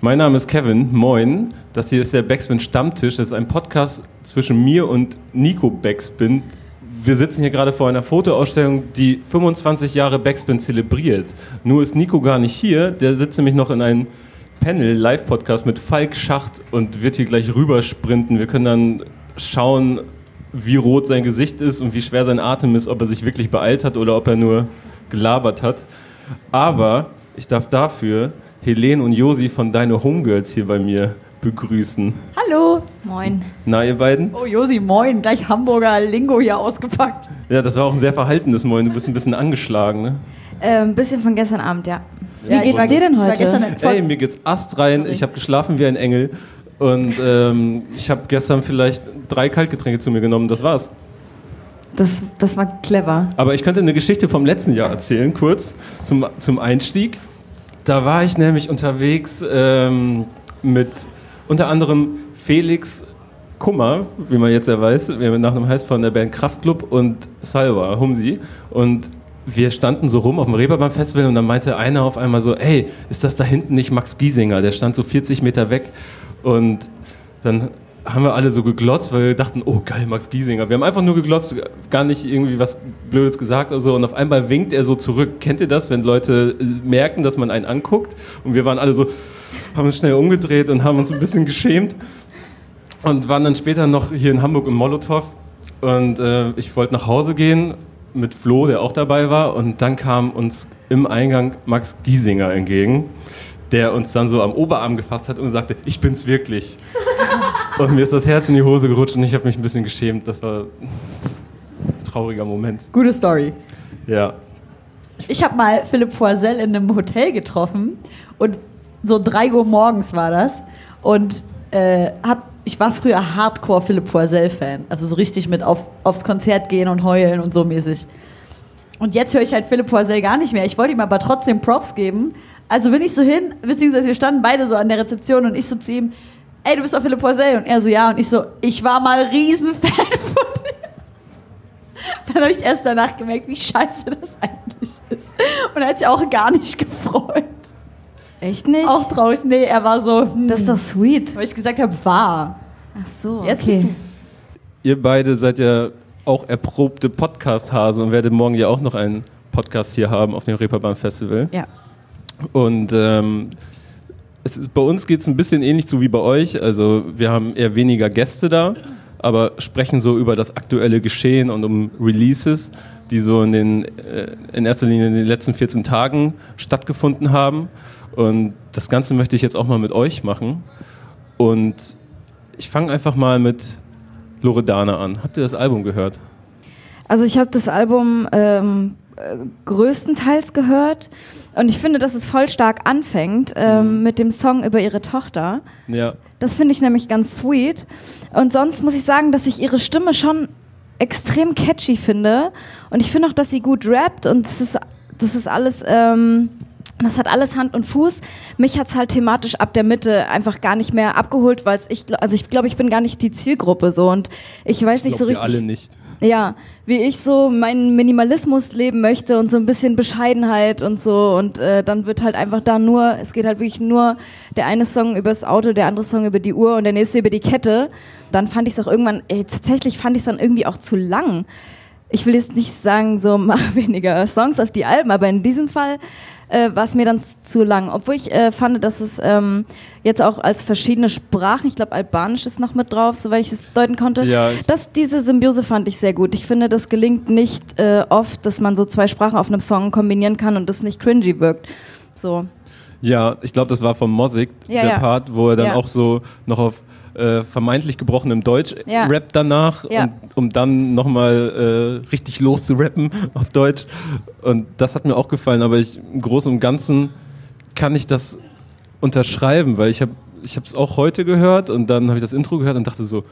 Mein Name ist Kevin, moin. Das hier ist der Backspin Stammtisch. Das ist ein Podcast zwischen mir und Nico Backspin. Wir sitzen hier gerade vor einer Fotoausstellung, die 25 Jahre Backspin zelebriert. Nur ist Nico gar nicht hier. Der sitzt nämlich noch in einem Panel, Live-Podcast mit Falk Schacht und wird hier gleich rübersprinten. Wir können dann schauen, wie rot sein Gesicht ist und wie schwer sein Atem ist, ob er sich wirklich beeilt hat oder ob er nur gelabert hat. Aber ich darf dafür Helene und Josi von Deine Homegirls hier bei mir begrüßen. Hallo. Moin. Na, ihr beiden? Oh, Josi, moin. Gleich Hamburger Lingo hier ausgepackt. Ja, das war auch ein sehr verhaltenes Moin. Du bist ein bisschen angeschlagen, ne? Äh, ein bisschen von gestern Abend, ja. Wie Ja, geht's war- dir denn heute? Ey, mir geht's astrein. Ich habe geschlafen wie ein Engel. Und ähm, ich habe gestern vielleicht drei Kaltgetränke zu mir genommen. Das war's. Das, das war clever. Aber ich könnte eine Geschichte vom letzten Jahr erzählen, kurz zum, zum Einstieg. Da war ich nämlich unterwegs ähm, mit unter anderem Felix Kummer, wie man jetzt ja weiß, nach einem heißt von der Band Kraftklub und Salva, Humsi. Und wir standen so rum auf dem Reeperbahn Festival und dann meinte einer auf einmal so, ey, ist das da hinten nicht Max Giesinger? Der stand so 40 Meter weg. Und dann haben wir alle so geglotzt, weil wir dachten, oh geil, Max Giesinger. Wir haben einfach nur geglotzt, gar nicht irgendwie was Blödes gesagt oder so. Und auf einmal winkt er so zurück. Kennt ihr das, wenn Leute äh, merken, dass man einen anguckt? Und wir waren alle so, haben uns schnell umgedreht und haben uns ein bisschen geschämt. Und waren dann später noch hier in Hamburg im Molotow. Und äh, ich wollte nach Hause gehen mit Flo, der auch dabei war. Und dann kam uns im Eingang Max Giesinger entgegen, der uns dann so am Oberarm gefasst hat und sagte, ich bin's wirklich. Und mir ist das Herz in die Hose gerutscht und ich habe mich ein bisschen geschämt. Das war ein trauriger Moment. Gute Story. Ja. Ich habe mal Philipp Poisel in einem Hotel getroffen und so 3 Uhr morgens war das. Und äh, hab, ich war früher Hardcore Philipp Poisel-Fan. Also so richtig mit auf, aufs Konzert gehen und heulen und so mäßig. Und jetzt höre ich halt Philipp Poisel gar nicht mehr. Ich wollte ihm aber trotzdem Props geben. Also bin ich so hin, beziehungsweise wir standen beide so an der Rezeption und ich so zu ihm, ey, du bist doch Philipp Poisel. Und er so, ja. Und ich so, ich war mal Riesenfan von dir. Dann habe ich erst danach gemerkt, wie scheiße das eigentlich ist. Und er hat sich auch gar nicht gefreut. Echt nicht? Auch traurig. Nee, er war so, hm, das ist doch sweet. weil ich gesagt habe, war. Ach so, Jetzt okay. bist du. Ihr beide seid ja auch erprobte Podcast-Hase und werdet morgen ja auch noch einen Podcast hier haben auf dem Reeperbahn Festival. Ja. Und ähm, ist, bei uns geht es ein bisschen ähnlich so wie bei euch. Also wir haben eher weniger Gäste da, aber sprechen so über das aktuelle Geschehen und um Releases, die so in, den, äh, in erster Linie in den letzten 14 Tagen stattgefunden haben. Und das Ganze möchte ich jetzt auch mal mit euch machen. Und ich fange einfach mal mit Loredana an. Habt ihr das Album gehört? Also ich habe das Album ähm, äh, größtenteils gehört und ich finde, dass es voll stark anfängt ähm, mit dem Song über ihre Tochter. Ja. Das finde ich nämlich ganz sweet. Und sonst muss ich sagen, dass ich ihre Stimme schon extrem catchy finde. Und ich finde auch, dass sie gut rappt und das ist, das ist alles. Ähm, das hat alles Hand und Fuß. Mich hat's halt thematisch ab der Mitte einfach gar nicht mehr abgeholt, weil ich, also ich glaube, ich bin gar nicht die Zielgruppe so und ich weiß nicht Glaub so richtig alle nicht. ja, wie ich so meinen Minimalismus leben möchte und so ein bisschen Bescheidenheit und so und äh, dann wird halt einfach da nur, es geht halt wirklich nur der eine Song übers Auto, der andere Song über die Uhr und der nächste über die Kette. Dann fand ich es auch irgendwann, ey, tatsächlich fand ich es dann irgendwie auch zu lang. Ich will jetzt nicht sagen, so mach weniger Songs auf die Alben, aber in diesem Fall äh, war es mir dann zu lang. Obwohl ich äh, fand, dass es ähm, jetzt auch als verschiedene Sprachen, ich glaube Albanisch ist noch mit drauf, soweit ich es deuten konnte, Ja, ich- das, diese Symbiose fand ich sehr gut. Ich finde, das gelingt nicht äh, oft, dass man so zwei Sprachen auf einem Song kombinieren kann und das nicht cringy wirkt. So. Ja, ich glaube, das war von Mosik, Ja, der ja. Part, wo er dann auch so noch auf äh, vermeintlich gebrochenem Deutsch Ja. rappt danach, Ja. und, um dann nochmal äh, richtig loszurappen auf Deutsch. Und das hat mir auch gefallen, aber ich, im Großen und Ganzen kann ich das unterschreiben, weil ich habe ich es auch heute gehört und dann habe ich das Intro gehört und dachte so,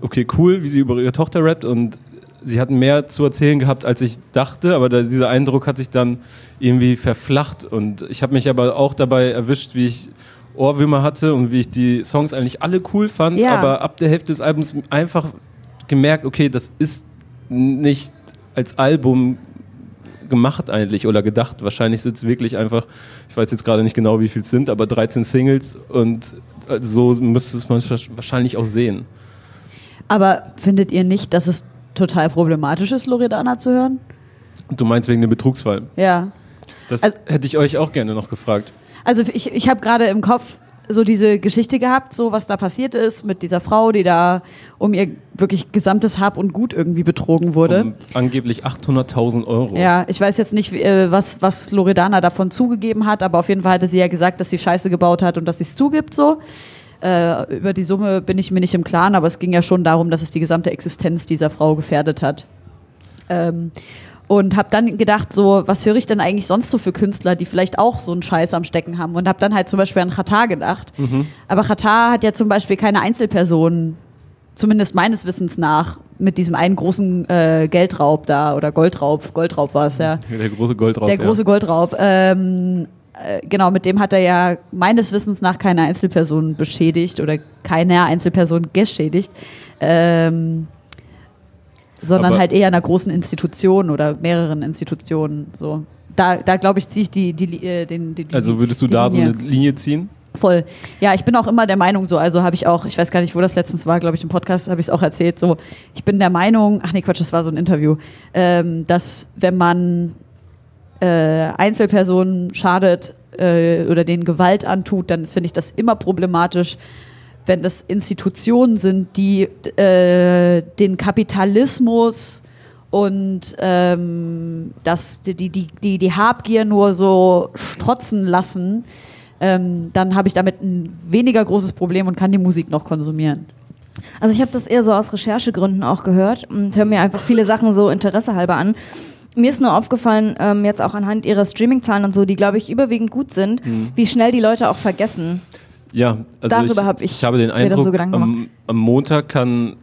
okay, cool, wie sie über ihre Tochter rappt und sie hat mehr zu erzählen gehabt, als ich dachte, aber da, dieser Eindruck hat sich dann irgendwie verflacht und ich habe mich aber auch dabei erwischt, wie ich Ohrwürmer hatte und wie ich die Songs eigentlich alle cool fand, Ja. aber ab der Hälfte des Albums einfach gemerkt, okay, das ist nicht als Album gemacht eigentlich oder gedacht? Wahrscheinlich sind es wirklich einfach, ich weiß jetzt gerade nicht genau, wie viel es sind, aber 13 Singles und äh, so müsste es man wahrscheinlich auch sehen. Aber findet ihr nicht, dass es total problematisch ist, Loredana zu hören? Du meinst wegen dem Betrugsfall? Ja. Das Also- hätte ich euch auch gerne noch gefragt. Also ich, ich habe gerade im Kopf so diese Geschichte gehabt, so was da passiert ist mit dieser Frau, die da um ihr wirklich gesamtes Hab und Gut irgendwie betrogen wurde. Um angeblich 800.000 Euro. Ja, ich weiß jetzt nicht, äh, was, was Loredana davon zugegeben hat, aber auf jeden Fall hatte sie ja gesagt, dass sie Scheiße gebaut hat und dass sie es zugibt so. Äh, über die Summe bin ich mir nicht im Klaren, aber es ging ja schon darum, dass es die gesamte Existenz dieser Frau gefährdet hat. Ähm, und habe dann gedacht, so, was höre ich denn eigentlich sonst so für Künstler, die vielleicht auch so einen Scheiß am Stecken haben? Und habe dann halt zum Beispiel an Qatar gedacht. Aber Qatar hat ja zum Beispiel keine Einzelpersonen, zumindest meines Wissens nach, mit diesem einen großen äh, Geldraub da oder Goldraub. Goldraub war es ja. Der große Goldraub. Der große Goldraub. Ähm, äh, genau, mit dem hat er ja meines Wissens nach keine Einzelperson beschädigt oder keine Einzelperson geschädigt. Ähm, sondern Aber- halt eher einer großen Institution oder mehreren Institutionen. So. Da, da glaube ich, ziehe ich die, die, äh, den, die, die Also würdest du da so Linie. eine Linie ziehen? Voll. Ja, ich bin auch immer der Meinung so, also habe ich auch, ich weiß gar nicht, wo das letztens war, glaube ich, im Podcast habe ich es auch erzählt, so, ich bin der Meinung, ach nee, Quatsch, das war so ein Interview, ähm, dass wenn man äh, Einzelpersonen schadet äh, oder denen Gewalt antut, dann finde ich das immer problematisch, wenn das Institutionen sind, die äh, den Kapitalismus und ähm, das, die, die, die, die, Habgier nur so strotzen lassen, ähm, dann habe ich damit ein weniger großes Problem und kann die Musik noch konsumieren. Also ich habe das eher so aus Recherchegründen auch gehört und höre mir einfach viele Sachen so interessehalber an. Mir ist nur aufgefallen, ähm, jetzt auch anhand ihrer Streamingzahlen und so, die glaube ich überwiegend gut sind, wie schnell die Leute auch vergessen. Ja, also Darüber ich, hab ich ich habe den Eindruck, so am, am Montag kann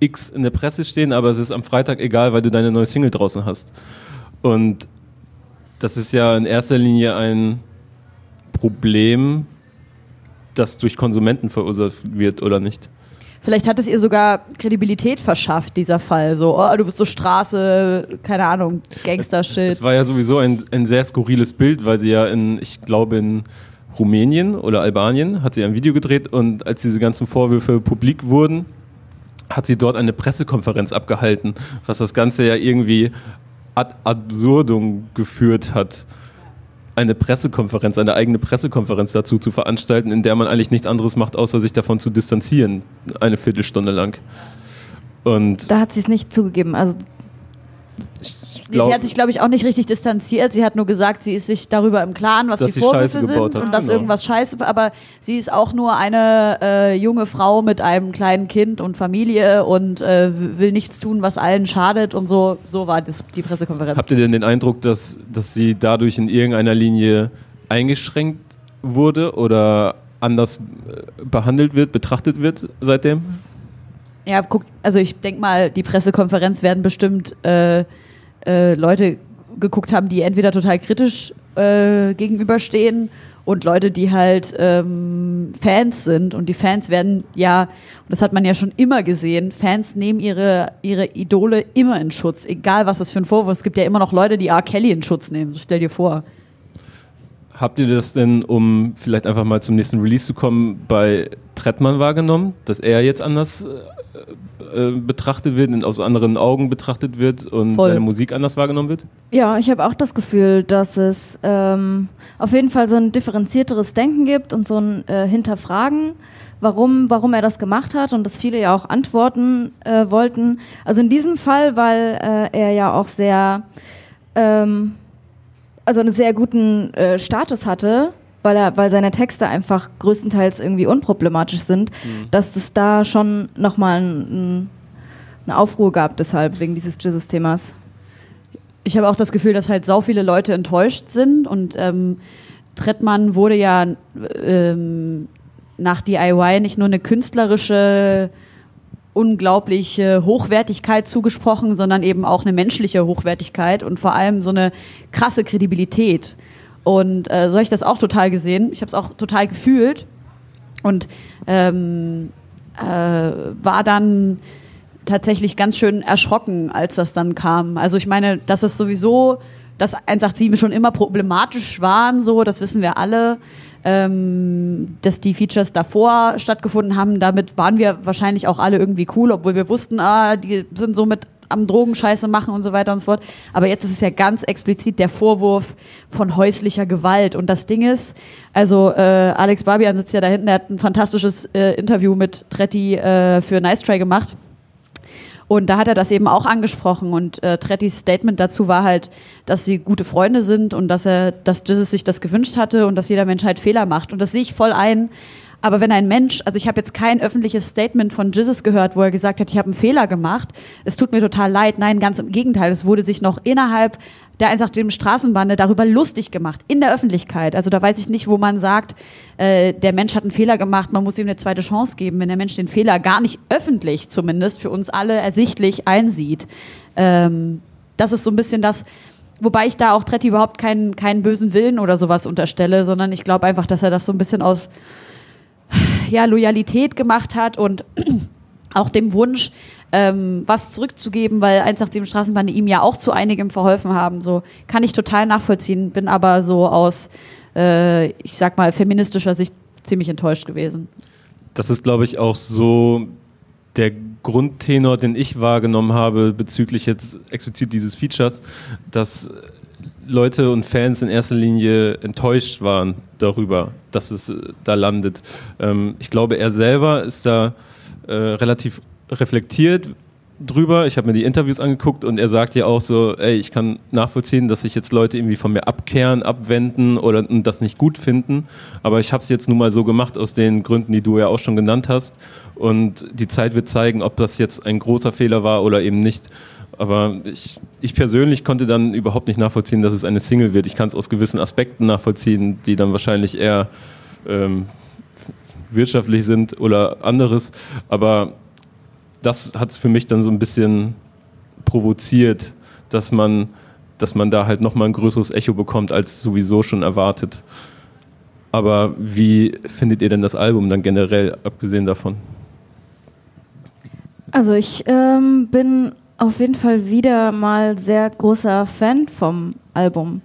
X in der Presse stehen, aber es ist am Freitag egal, weil du deine neue Single draußen hast. Und das ist ja in erster Linie ein Problem, das durch Konsumenten verursacht wird oder nicht. Vielleicht hat es ihr sogar Kredibilität verschafft, dieser Fall. So, oh, du bist so Straße, keine Ahnung, Gangster-Shit. Es war ja sowieso ein, ein sehr skurriles Bild, weil sie ja in, ich glaube in Rumänien oder Albanien hat sie ein Video gedreht und als diese ganzen Vorwürfe publik wurden, hat sie dort eine Pressekonferenz abgehalten, was das Ganze ja irgendwie ad absurdum geführt hat. Eine Pressekonferenz, eine eigene Pressekonferenz dazu zu veranstalten, in der man eigentlich nichts anderes macht, außer sich davon zu distanzieren, eine Viertelstunde lang. Und Da hat sie es nicht zugegeben. Also ich sie glaub- hat sich, glaube ich, auch nicht richtig distanziert. Sie hat nur gesagt, sie ist sich darüber im Klaren, was Dass die sie Vorwürfe sind hat, und dass genau. irgendwas scheiße Aber sie ist auch nur eine äh, junge Frau mit einem kleinen Kind und Familie und äh, will nichts tun, was allen schadet und so. So war das, die Pressekonferenz. Habt ihr denn den Eindruck, dass, dass sie dadurch in irgendeiner Linie eingeschränkt wurde oder anders äh, behandelt wird, betrachtet wird seitdem? Ja, guck, also ich denke mal, die Pressekonferenz werden bestimmt äh, äh, Leute geguckt haben, die entweder total kritisch äh, gegenüberstehen und Leute, die halt ähm, Fans sind. Und die Fans werden ja, und das hat man ja schon immer gesehen, Fans nehmen ihre, ihre Idole immer in Schutz, egal was das für ein Vorwurf ist. Es gibt ja immer noch Leute, die R. Kelly in Schutz nehmen. Stell dir vor. Habt ihr das denn, um vielleicht einfach mal zum nächsten Release zu kommen, bei Trettmann wahrgenommen, dass er jetzt anders äh, äh, betrachtet wird, und aus anderen Augen betrachtet wird und Voll. seine Musik anders wahrgenommen wird? Ja, ich habe auch das Gefühl, dass es ähm, auf jeden Fall so ein differenzierteres Denken gibt und so ein äh, Hinterfragen, warum, warum er das gemacht hat und dass viele ja auch antworten äh, wollten. Also in diesem Fall, weil äh, er ja auch sehr, ähm, also einen sehr guten Status hatte, weil er, weil seine Texte einfach größtenteils irgendwie unproblematisch sind, dass es da schon nochmal ein, ein, eine Aufruhr gab deshalb, wegen dieses Jesus-Themas. Ich habe auch das Gefühl, dass halt sau viele Leute enttäuscht sind und ähm, Trettmann wurde ja ähm, nach DIY nicht nur eine künstlerische unglaubliche Hochwertigkeit zugesprochen, sondern eben auch eine menschliche Hochwertigkeit und vor allem so eine krasse Kredibilität. Und äh, so habe ich das auch total gesehen. Ich habe es auch total gefühlt und ähm, äh, war dann tatsächlich ganz schön erschrocken, als das dann kam. Also ich meine, dass es sowieso dass 187 schon immer problematisch waren, so, das wissen wir alle. Ähm, dass die Features davor stattgefunden haben, damit waren wir wahrscheinlich auch alle irgendwie cool, obwohl wir wussten, ah, die sind so mit am Drogenscheiße machen und so weiter und so fort. Aber jetzt ist es ja ganz explizit der Vorwurf von häuslicher Gewalt. Und das Ding ist, also äh, Alex Barbian sitzt ja da hinten, der hat ein fantastisches äh, Interview mit Tretti äh, für Nice Try gemacht. Und da hat er das eben auch angesprochen und äh, Trettis Statement dazu war halt, dass sie gute Freunde sind und dass er, dass Jesus sich das gewünscht hatte und dass jeder Mensch halt Fehler macht. Und das sehe ich voll ein. Aber wenn ein Mensch, also ich habe jetzt kein öffentliches Statement von Jesus gehört, wo er gesagt hat, ich habe einen Fehler gemacht, es tut mir total leid. Nein, ganz im Gegenteil. Es wurde sich noch innerhalb der einfach dem Straßenbande darüber lustig gemacht, in der Öffentlichkeit. Also da weiß ich nicht, wo man sagt, äh, der Mensch hat einen Fehler gemacht, man muss ihm eine zweite Chance geben, wenn der Mensch den Fehler gar nicht öffentlich zumindest für uns alle ersichtlich einsieht. Ähm, das ist so ein bisschen das, wobei ich da auch Tretti überhaupt keinen, keinen bösen Willen oder sowas unterstelle, sondern ich glaube einfach, dass er das so ein bisschen aus ja, Loyalität gemacht hat und auch dem Wunsch, ähm, was zurückzugeben, weil 187 Straßenbande ihm ja auch zu einigem verholfen haben. So kann ich total nachvollziehen, bin aber so aus, äh, ich sag mal, feministischer Sicht ziemlich enttäuscht gewesen. Das ist, glaube ich, auch so der Grundtenor, den ich wahrgenommen habe bezüglich jetzt explizit dieses Features, dass Leute und Fans in erster Linie enttäuscht waren darüber, dass es äh, da landet. Ähm, ich glaube, er selber ist da äh, relativ reflektiert drüber. Ich habe mir die Interviews angeguckt und er sagt ja auch so, ey, ich kann nachvollziehen, dass sich jetzt Leute irgendwie von mir abkehren, abwenden oder das nicht gut finden. Aber ich habe es jetzt nun mal so gemacht aus den Gründen, die du ja auch schon genannt hast. Und die Zeit wird zeigen, ob das jetzt ein großer Fehler war oder eben nicht. Aber ich, ich persönlich konnte dann überhaupt nicht nachvollziehen, dass es eine Single wird. Ich kann es aus gewissen Aspekten nachvollziehen, die dann wahrscheinlich eher ähm, wirtschaftlich sind oder anderes. Aber das hat es für mich dann so ein bisschen provoziert, dass man, dass man da halt nochmal ein größeres Echo bekommt, als sowieso schon erwartet. Aber wie findet ihr denn das Album dann generell, abgesehen davon? Also ich ähm, bin auf jeden Fall wieder mal sehr großer Fan vom Album.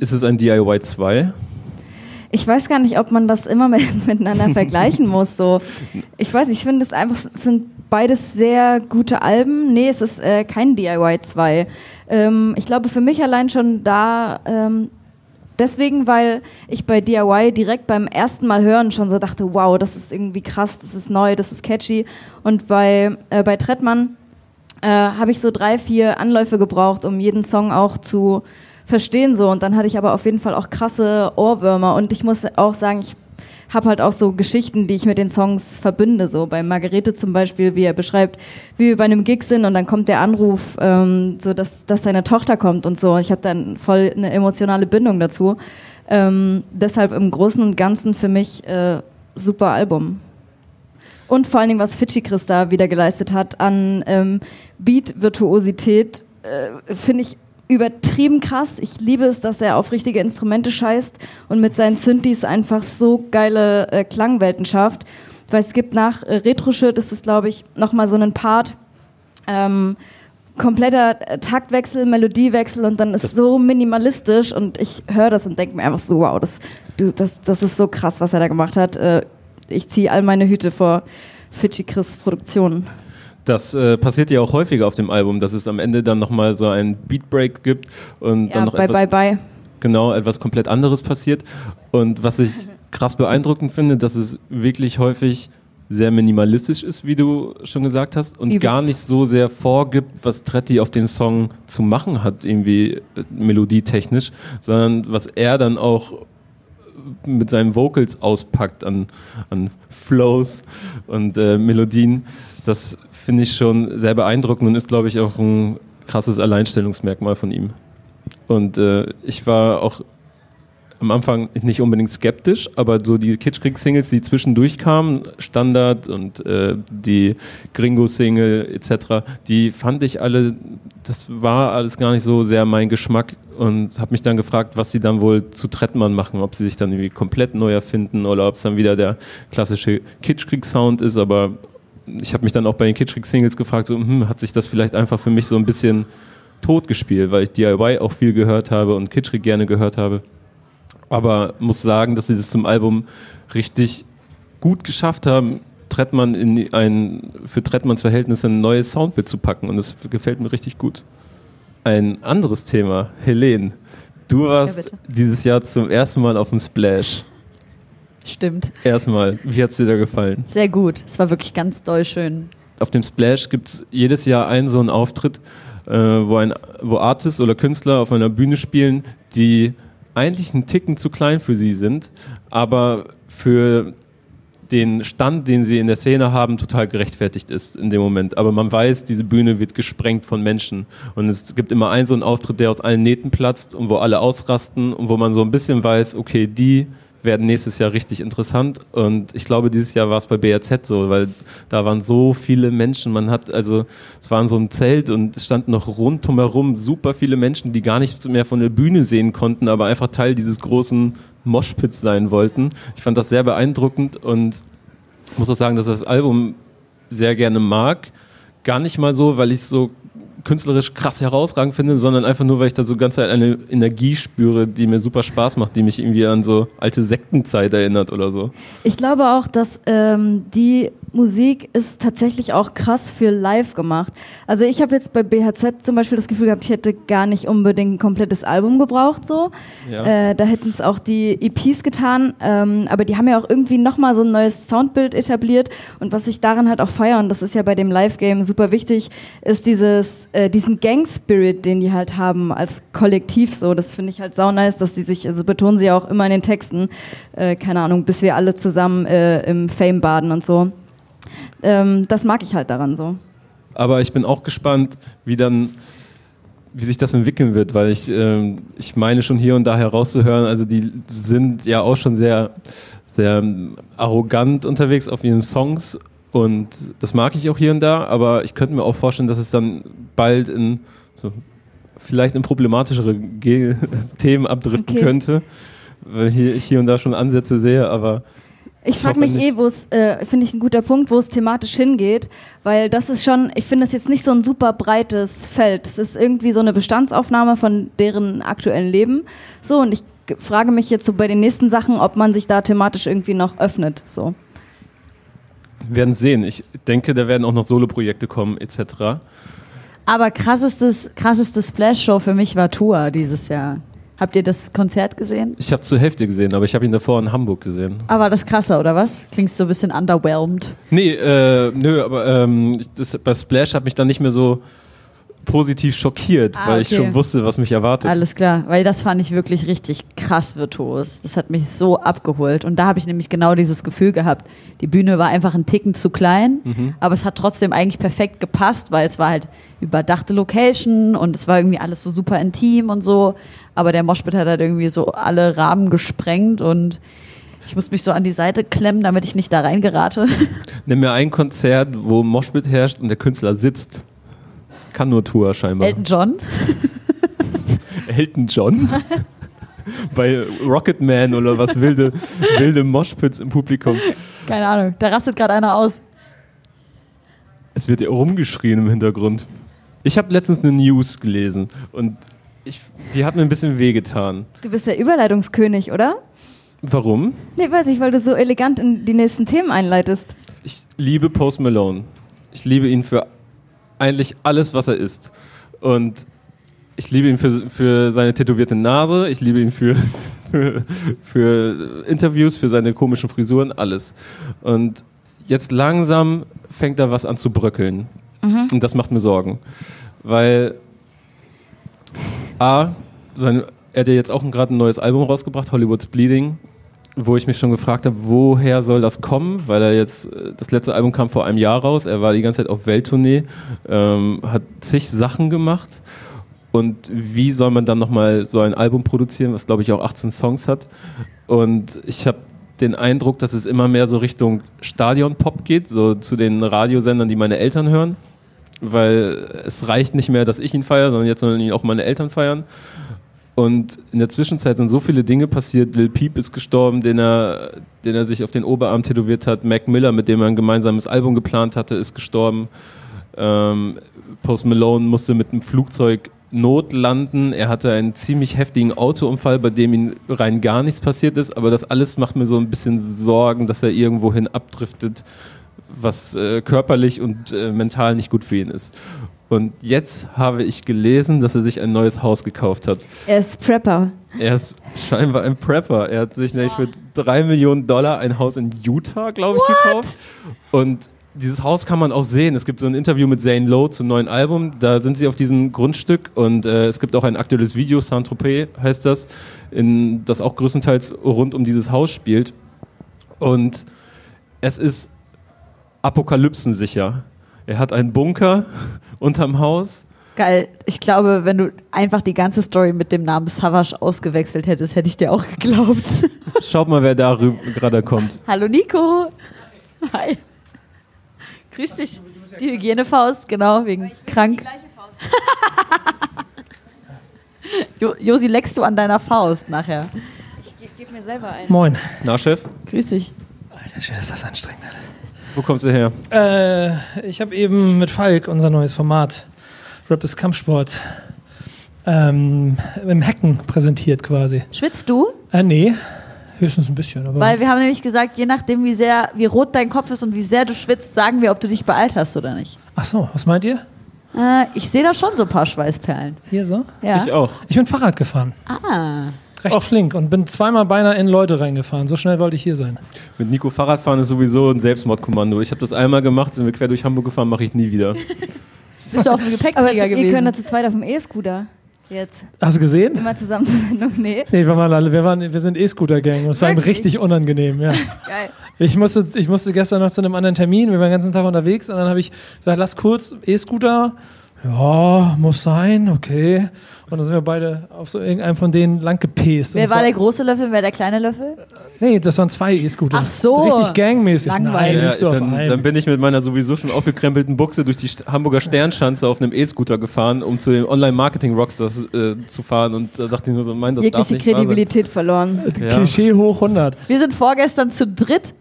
Ist es ein DIY 2? Ich weiß gar nicht, ob man das immer mit, miteinander vergleichen muss. So. Ich weiß, ich finde es einfach, es sind beides sehr gute Alben. Nee, es ist äh, kein DIY 2. Ähm, ich glaube, für mich allein schon da, ähm, deswegen, weil ich bei DIY direkt beim ersten Mal hören schon so dachte, wow, das ist irgendwie krass, das ist neu, das ist catchy. Und bei, äh, bei Trettmann äh, habe ich so drei, vier Anläufe gebraucht, um jeden Song auch zu verstehen. So. Und dann hatte ich aber auf jeden Fall auch krasse Ohrwürmer. Und ich muss auch sagen, ich habe halt auch so Geschichten, die ich mit den Songs verbinde. So bei Margarete zum Beispiel, wie er beschreibt, wie wir bei einem Gig sind und dann kommt der Anruf, ähm, so dass, dass seine Tochter kommt und so. Ich habe dann voll eine emotionale Bindung dazu. Ähm, deshalb im Großen und Ganzen für mich äh, super Album. Und vor allen Dingen, was Fidschi Chris da wieder geleistet hat an ähm, Beat-Virtuosität, äh, finde ich übertrieben krass. Ich liebe es, dass er auf richtige Instrumente scheißt und mit seinen Synthes einfach so geile äh, Klangwelten schafft. Weil es gibt nach äh, Retro-Shirt, ist es glaube ich nochmal so einen Part, ähm, kompletter äh, Taktwechsel, Melodiewechsel und dann ist es so minimalistisch und ich höre das und denke mir einfach so, wow, das, das, das ist so krass, was er da gemacht hat. Äh, ich ziehe all meine Hüte vor Fidschi Chris Produktionen. Das äh, passiert ja auch häufiger auf dem Album, dass es am Ende dann nochmal so einen Beatbreak gibt und ja, dann noch bye, etwas, bye, bye. genau etwas komplett anderes passiert. Und was ich krass beeindruckend finde, dass es wirklich häufig sehr minimalistisch ist, wie du schon gesagt hast, und gar nicht so sehr vorgibt, was Tretti auf dem Song zu machen hat, irgendwie äh, melodietechnisch, sondern was er dann auch mit seinen Vocals auspackt an, an Flows und äh, Melodien. Das finde ich schon sehr beeindruckend und ist, glaube ich, auch ein krasses Alleinstellungsmerkmal von ihm. Und äh, ich war auch am Anfang nicht unbedingt skeptisch, aber so die Kitschkrieg-Singles, die zwischendurch kamen, Standard und äh, die Gringo-Single etc., die fand ich alle, das war alles gar nicht so sehr mein Geschmack und habe mich dann gefragt, was sie dann wohl zu Trettmann machen, ob sie sich dann irgendwie komplett neu erfinden oder ob es dann wieder der klassische Kitschkrieg-Sound ist, aber ich habe mich dann auch bei den Kitschkrieg-Singles gefragt, so, hm, hat sich das vielleicht einfach für mich so ein bisschen tot gespielt, weil ich DIY auch viel gehört habe und Kitschrig gerne gehört habe. Aber muss sagen, dass sie das zum Album richtig gut geschafft haben, Trettmann in ein, für Trettmanns Verhältnisse ein neues Soundbild zu packen und das gefällt mir richtig gut. Ein anderes Thema, Helene. Du warst bitte. dieses Jahr zum ersten Mal auf dem Splash. Stimmt. Erstmal, wie hat es dir da gefallen? Sehr gut. Es war wirklich ganz doll schön. Auf dem Splash gibt es jedes Jahr einen so einen Auftritt, äh, wo, ein, wo Artists oder Künstler auf einer Bühne spielen, die eigentlich einen Ticken zu klein für sie sind, aber für den Stand, den sie in der Szene haben, total gerechtfertigt ist in dem Moment. Aber man weiß, diese Bühne wird gesprengt von Menschen. Und es gibt immer einen so einen Auftritt, der aus allen Nähten platzt und wo alle ausrasten und wo man so ein bisschen weiß, okay, die werden nächstes Jahr richtig interessant. Und ich glaube, dieses Jahr war es bei BRZ so, weil da waren so viele Menschen. Man hat, also, es war in so einem Zelt und es standen noch rundum herum super viele Menschen, die gar nichts mehr von der Bühne sehen konnten, aber einfach Teil dieses großen Moshpits sein wollten. Ich fand das sehr beeindruckend und muss auch sagen, dass das Album sehr gerne mag. Gar nicht mal so, weil ich es so künstlerisch krass herausragend finde, sondern einfach nur, weil ich da so ganz eine Energie spüre, die mir super Spaß macht, die mich irgendwie an so alte Sektenzeit erinnert oder so. Ich glaube auch, dass ähm, die Musik ist tatsächlich auch krass für live gemacht. Also ich habe jetzt bei BHZ zum Beispiel das Gefühl gehabt, ich hätte gar nicht unbedingt ein komplettes Album gebraucht so. Ja. Äh, da hätten es auch die EPs getan, ähm, aber die haben ja auch irgendwie nochmal so ein neues Soundbild etabliert und was ich daran halt auch feiere, und das ist ja bei dem Live-Game super wichtig, ist dieses, äh, diesen Gang-Spirit, den die halt haben als Kollektiv so. Das finde ich halt sau nice, dass die sich, also betonen sie ja auch immer in den Texten, äh, keine Ahnung, bis wir alle zusammen äh, im Fame baden und so. Ähm, das mag ich halt daran so. Aber ich bin auch gespannt, wie dann wie sich das entwickeln wird, weil ich, ähm, ich meine schon hier und da herauszuhören, also die sind ja auch schon sehr, sehr arrogant unterwegs auf ihren Songs und das mag ich auch hier und da, aber ich könnte mir auch vorstellen, dass es dann bald in so, vielleicht in problematischere Ge Themen abdriften Okay. könnte, weil hier, ich hier und da schon Ansätze sehe, aber Ich frage mich nicht. eh, wo es, äh, finde ich ein guter Punkt, wo es thematisch hingeht, weil das ist schon, ich finde es jetzt nicht so ein super breites Feld. Es ist irgendwie so eine Bestandsaufnahme von deren aktuellen Leben. So, und ich frage mich jetzt so bei den nächsten Sachen, ob man sich da thematisch irgendwie noch öffnet. So. wir werden sehen. Ich denke, da werden auch noch Soloprojekte kommen etc. Aber krassestes, krasseste Splash-Show für mich war Tour dieses Jahr. Habt ihr das Konzert gesehen? Ich habe zur Hälfte gesehen, aber ich habe ihn davor in Hamburg gesehen. Aber das krasser, oder was? Klingst so ein bisschen underwhelmed. Nee, äh, nö, aber ähm, das, bei Splash hat mich dann nicht mehr so positiv schockiert, Ah, weil ich okay. schon wusste, was mich erwartet. Alles klar, weil das fand ich wirklich richtig krass virtuos. Das hat mich so abgeholt. Und da habe ich nämlich genau dieses Gefühl gehabt. Die Bühne war einfach ein Ticken zu klein, Mhm. aber es hat trotzdem eigentlich perfekt gepasst, weil es war halt überdachte Location und es war irgendwie alles so super intim und so. Aber der Moshpit hat halt irgendwie so alle Rahmen gesprengt und ich muss mich so an die Seite klemmen, damit ich nicht da reingerate. Nimm mir ein Konzert, wo Moshpit herrscht und der Künstler sitzt. Kann nur Tour scheinbar. Elton John. Elton John? bei Rocketman oder was wilde, wilde Moshpits im Publikum. Keine Ahnung, da rastet gerade einer aus. Es wird ja rumgeschrien im Hintergrund. Ich habe letztens eine News gelesen und ich, die hat mir ein bisschen wehgetan. Du bist der Überleitungskönig, oder? Warum? Nee, weiß ich, weil du so elegant in die nächsten Themen einleitest. Ich liebe Post Malone. Ich liebe ihn für eigentlich alles, was er ist. Und ich liebe ihn für, für seine tätowierte Nase, ich liebe ihn für, für, für Interviews, für seine komischen Frisuren, alles. Und jetzt langsam fängt da was an zu bröckeln. Und das macht mir Sorgen. Weil A, sein, er hat ja jetzt auch gerade ein neues Album rausgebracht, Hollywood's Bleeding, wo ich mich schon gefragt habe, woher soll das kommen? Weil er jetzt, äh, das letzte Album kam vor einem Jahr raus, er war die ganze Zeit auf Welttournee, ähm, hat zig Sachen gemacht. Und wie soll man dann nochmal so ein Album produzieren, was glaube ich auch 18 Songs hat? Und ich habe den Eindruck, dass es immer mehr so Richtung Stadion-Pop geht, so zu den Radiosendern, die meine Eltern hören. Weil es reicht nicht mehr, dass ich ihn feiere, sondern jetzt sollen ihn auch meine Eltern feiern. Und in der Zwischenzeit sind so viele Dinge passiert. Lil Peep ist gestorben, den er, den er sich auf den Oberarm tätowiert hat. Mac Miller, mit dem er ein gemeinsames Album geplant hatte, ist gestorben. Ähm, Post Malone musste mit einem Flugzeug Notlanden. Er hatte einen ziemlich heftigen Autounfall, bei dem ihm rein gar nichts passiert ist. Aber das alles macht mir so ein bisschen Sorgen, dass er irgendwohin abdriftet, was äh, körperlich und äh, mental nicht gut für ihn ist. Und jetzt habe ich gelesen, dass er sich ein neues Haus gekauft hat. Er ist Prepper. Er ist scheinbar ein Prepper. Er hat sich nämlich für drei Millionen Dollar ein Haus in Utah, glaube ich, gekauft. Und dieses Haus kann man auch sehen. Es gibt so ein Interview mit Zane Lowe zum neuen Album. Da sind sie auf diesem Grundstück und äh, es gibt auch ein aktuelles Video, Saint-Tropez heißt das, in, das auch größtenteils rund um dieses Haus spielt. Und es ist apokalypsensicher. Er hat einen Bunker unterm Haus. Geil. Ich glaube, wenn du einfach die ganze Story mit dem Namen Savage ausgewechselt hättest, hätte ich dir auch geglaubt. Schaut mal, wer da gerade kommt. Hallo Nico. Hi. Grüß dich. Die Hygienefaust, genau, wegen krank. Jo Josi, leckst du an deiner Faust nachher? Ich gebe mir selber ein. Moin. Na, Chef, Grüß dich. Alter, schön, ist das anstrengend alles. Wo kommst du her? Äh, ich habe eben mit Falk unser neues Format, Rap ist Kampfsport, ähm, im Hacken präsentiert quasi. Schwitzt du? Äh, nee, höchstens ein bisschen. Aber Weil wir haben nämlich gesagt, je nachdem, wie sehr, wie rot dein Kopf ist und wie sehr du schwitzt, sagen wir, ob du dich beeilt hast oder nicht. Ach so, was meint ihr? Äh, ich sehe da schon so ein paar Schweißperlen. Hier so? Ja. Ich auch. Ich bin Fahrrad gefahren. Ah. Recht flink und bin zweimal beinahe in Leute reingefahren. So schnell wollte ich hier sein. Mit Nico Fahrradfahren ist sowieso ein Selbstmordkommando. Ich habe das einmal gemacht, sind wir quer durch Hamburg gefahren, mache ich nie wieder. Bist du auf dem Aber Gepäckträger ihr gewesen? könnt da zu zweit auf dem E-Scooter. Jetzt. Hast du gesehen? Immer zusammen zur Sendung. Nee. Nee, wir waren alle, wir, waren, wir sind E-Scooter-Gang und es war ihm richtig unangenehm, ja. Geil. Ich musste, ich musste gestern noch zu einem anderen Termin, wir waren den ganzen Tag unterwegs und dann habe ich gesagt, lass kurz E-Scooter. Ja, muss sein, okay. Und dann sind wir beide auf so irgendeinem von denen lang gepäst. Und Wer war der große Löffel, wer der kleine Löffel? Nee, das waren zwei E-Scooter. Ach so. Richtig gangmäßig. Langweilig. Nein, nicht so dann, dann bin ich mit meiner sowieso schon aufgekrempelten Buchse durch die Hamburger Sternschanze auf einem E-Scooter gefahren, um zu den Online-Marketing-Rockstars äh, zu fahren. Und da dachte ich nur so, mein, das darf Jegliche nicht wahr sein. Kredibilität verloren. Ja. Klischee hoch 100. Wir sind vorgestern zu dritt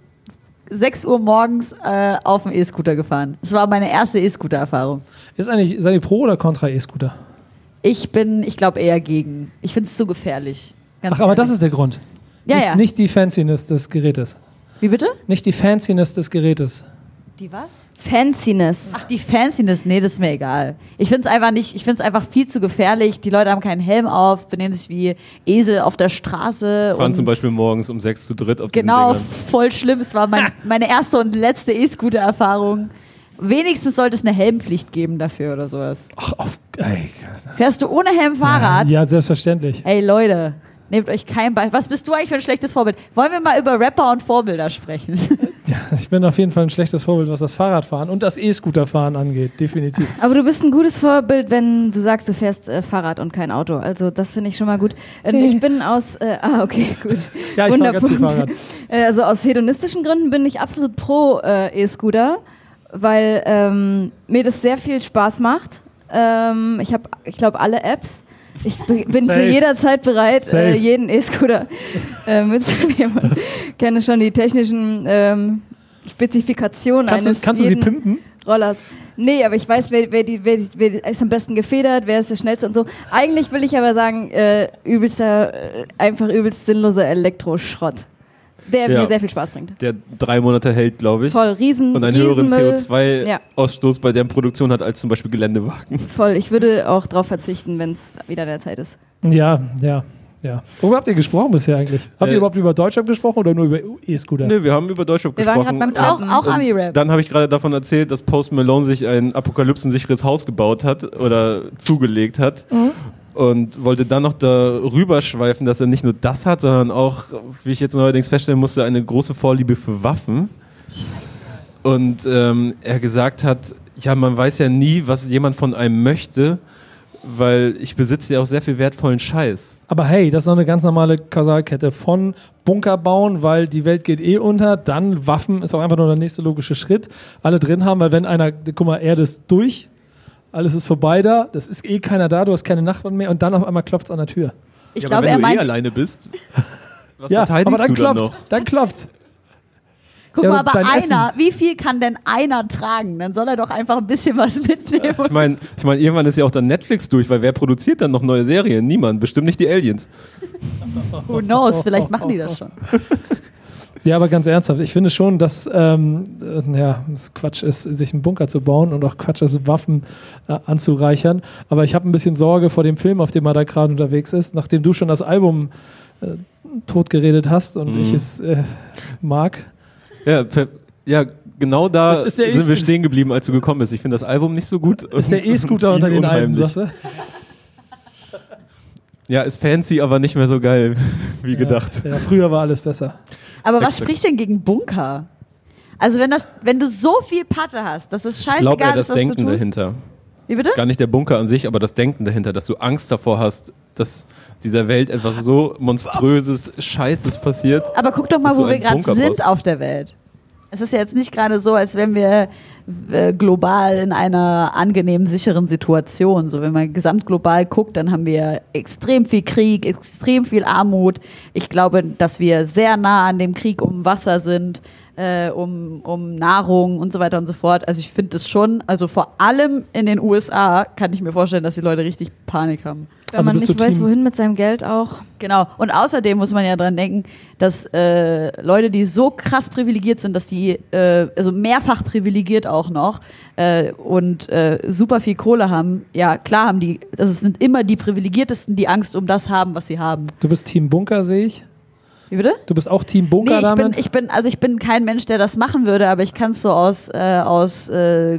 6 Uhr morgens äh, auf dem E-Scooter gefahren. Das war meine erste E-Scooter-Erfahrung. Ist eigentlich, seid ihr pro oder contra E-Scooter? Ich bin, ich glaube, eher gegen. Ich finde es zu gefährlich. Ganz Ach, aber das ist der Grund. Ja, nicht, ja. nicht die Fanciness des Gerätes. Wie bitte? Nicht die Fanciness des Gerätes. Die was? Fanciness. Ach, die Fanciness, nee, das ist mir egal. Ich finde es einfach nicht, ich finde es einfach viel zu gefährlich. Die Leute haben keinen Helm auf, benehmen sich wie Esel auf der Straße. fahren und zum Beispiel morgens um sechs zu dritt auf genau, diesen voll schlimm. Es war mein, meine erste und letzte E-Scooter-Erfahrung. Wenigstens sollte es eine Helmpflicht geben dafür oder sowas. Ach, auf, ey, Fährst du ohne Helm Fahrrad? Ja, selbstverständlich. Ey Leute, nehmt euch kein Beispiel. Was bist du eigentlich für ein schlechtes Vorbild? Wollen wir mal über Rapper und Vorbilder sprechen? Ich bin auf jeden Fall ein schlechtes Vorbild, was das Fahrradfahren und das E-Scooterfahren angeht. Definitiv. Aber du bist ein gutes Vorbild, wenn du sagst, du fährst äh, Fahrrad und kein Auto. Also das finde ich schon mal gut. Und ich bin aus, äh, ah okay, gut. Ja, ich fahre ganz viel. Fahrrad. Äh, Also aus hedonistischen Gründen bin ich absolut pro äh, E-Scooter, weil ähm, mir das sehr viel Spaß macht. Ähm, ich habe, ich glaube, alle Apps. Ich bin zu jeder Zeit bereit, äh, jeden E-Scooter äh, mitzunehmen. Und kenne schon die technischen ähm, Spezifikationen Kannst, du, eines kannst du sie pimpen? Rollers. Nee, aber ich weiß, wer, wer, die, wer, die, wer die- ist am besten gefedert, wer ist der schnellste und so. Eigentlich will ich aber sagen, äh, übelster, äh, einfach übelst sinnloser Elektroschrott. Der Ja. mir sehr viel Spaß bringt. Der drei Monate hält, glaube ich. Voll, riesen Und einen höheren Riesenmüll. Ja. CO2-Ausstoß bei deren Produktion hat als zum Beispiel Geländewagen. Voll, ich würde auch drauf verzichten, wenn es wieder der Zeit ist. Ja, ja, ja. Worüber habt ihr gesprochen bisher eigentlich? Habt Äh, ihr überhaupt über Deutschrap gesprochen oder nur über E-Scooter? Nö, wir haben über Deutschland Wir waren gesprochen. grad beim auch auch Ami-Rap. Dann habe ich gerade davon erzählt, dass Post Malone sich ein apokalypsensicheres Haus gebaut hat oder zugelegt hat. Und wollte dann noch darüber schweifen, dass er nicht nur das hat, sondern auch, wie ich jetzt neuerdings feststellen musste, eine große Vorliebe für Waffen. Und ähm, er gesagt hat, ja, man weiß ja nie, was jemand von einem möchte, weil ich besitze ja auch sehr viel wertvollen Scheiß. Aber hey, das ist noch eine ganz normale Kausalkette von Bunker bauen, weil die Welt geht eh unter, dann Waffen ist auch einfach nur der nächste logische Schritt. Alle drin haben, weil wenn einer, guck mal, Erde ist durch, alles ist vorbei da, das ist eh keiner da, du hast keine Nachbarn mehr und dann auf einmal klopft es an der Tür. Ich ja, glaube, aber er wenn du eh meint, alleine bist, was ja, verteidigst aber dann du dann klopft, noch? dann klopft. Guck Ja, mal, aber einer, wie viel kann denn einer tragen? Dann soll er doch einfach ein bisschen was mitnehmen. Ich meine, ich mein, irgendwann ist ja auch dann Netflix durch, weil wer produziert dann noch neue Serien? Niemand, bestimmt nicht die Aliens. Who knows? Vielleicht machen die das schon. Ja, aber ganz ernsthaft, ich finde schon, dass ähm, äh, ja, es Quatsch ist, sich einen Bunker zu bauen und auch Quatsch ist, Waffen äh, anzureichern. Aber ich habe ein bisschen Sorge vor dem Film, auf dem er da gerade unterwegs ist, nachdem du schon das Album äh, totgeredet hast und Mhm. ich es äh, mag. Ja, per, ja genau da der sind wir E- stehen geblieben, als du gekommen bist. Ich finde das Album nicht so gut. Das ist der E-Scooter unter den Alben, sagst du? Ja, ist fancy, aber nicht mehr so geil wie gedacht. Ja, ja, früher war alles besser. Aber was Exakt. spricht denn gegen Bunker? Also wenn das, wenn du so viel Patte hast, dass es Ich glaube scheißegal eher das ist, was du Denken tust. dahinter. Wie bitte? Gar nicht der Bunker an sich, aber das Denken dahinter, dass du Angst davor hast, dass dieser Welt etwas so monströses Scheißes passiert. Aber guck doch mal, wo du wir gerade sind auf der Welt. Es ist ja jetzt nicht gerade so, als wären wir äh, global in einer angenehmen, sicheren Situation. So, wenn man gesamtglobal guckt, dann haben wir extrem viel Krieg, extrem viel Armut. Ich glaube, dass wir sehr nah an dem Krieg um Wasser sind, äh, um, um Nahrung und so weiter und so fort. Also ich finde das schon, also vor allem in den USA kann ich mir vorstellen, dass die Leute richtig Panik haben. Wenn Also man nicht weiß, Team- wohin mit seinem Geld auch. Genau. Und außerdem muss man ja dran denken, dass äh, Leute, die so krass privilegiert sind, dass die, äh, also mehrfach privilegiert auch noch äh, und äh, super viel Kohle haben, ja klar haben die, das sind immer die Privilegiertesten, die Angst um das haben, was sie haben. Du bist Team Bunker, sehe ich. Wie bitte? Du bist auch Team Bunker Nee, ich bin, damit. ich bin, also ich bin kein Mensch, der das machen würde, aber ich kann es so aus, äh, aus äh,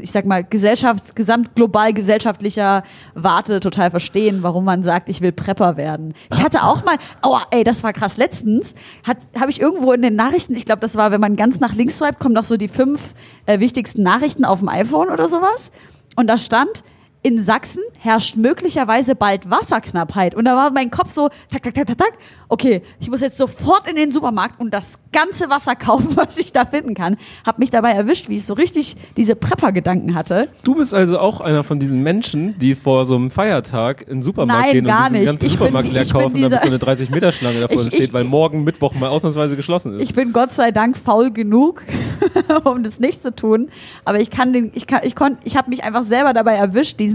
ich sag mal, gesellschafts-, gesamt global gesellschaftlicher Warte total verstehen, warum man sagt, ich will Prepper werden. Ich hatte auch mal, aua, ey, das war krass. Letztens habe ich irgendwo in den Nachrichten, ich glaube, das war, wenn man ganz nach links swipet, kommen noch so die fünf äh, wichtigsten Nachrichten auf dem iPhone oder sowas. Und da stand, in Sachsen herrscht möglicherweise bald Wasserknappheit. Und da war mein Kopf so, tak, tak, tak, tak, tak. Okay, ich muss jetzt sofort in den Supermarkt und das ganze Wasser kaufen, was ich da finden kann. Hab mich dabei erwischt, wie ich so richtig diese Prepper-Gedanken hatte. Du bist also auch einer von diesen Menschen, die vor so einem Feiertag in den Supermarkt Nein, gehen und diesen nicht. ganzen Ich bin- Supermarkt leer bin kaufen, damit so eine 30-Meter-Schlange davor Ich- ich- weil morgen Mittwoch mal ausnahmsweise geschlossen ist. Ich bin Gott sei Dank faul genug, um das nicht zu tun. Aber ich kann den, ich kann, ich konnte, ich habe mich einfach selber dabei erwischt, diesen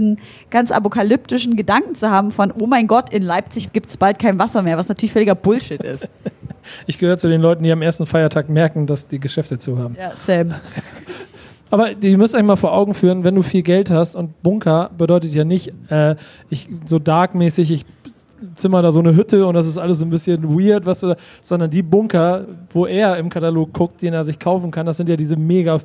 ganz apokalyptischen Gedanken zu haben von, oh mein Gott, in Leipzig gibt es bald kein Wasser mehr, was natürlich völliger Bullshit ist. Ich gehöre zu den Leuten, die am ersten Feiertag merken, dass die Geschäfte zu haben. Ja, Sam. Aber ihr müsst euch mal vor Augen führen, wenn du viel Geld hast und Bunker bedeutet ja nicht, äh, ich so darkmäßig, ich zimmer da so eine Hütte und das ist alles so ein bisschen weird, was du da, sondern die Bunker, wo er im Katalog guckt, den er sich kaufen kann, das sind ja diese mega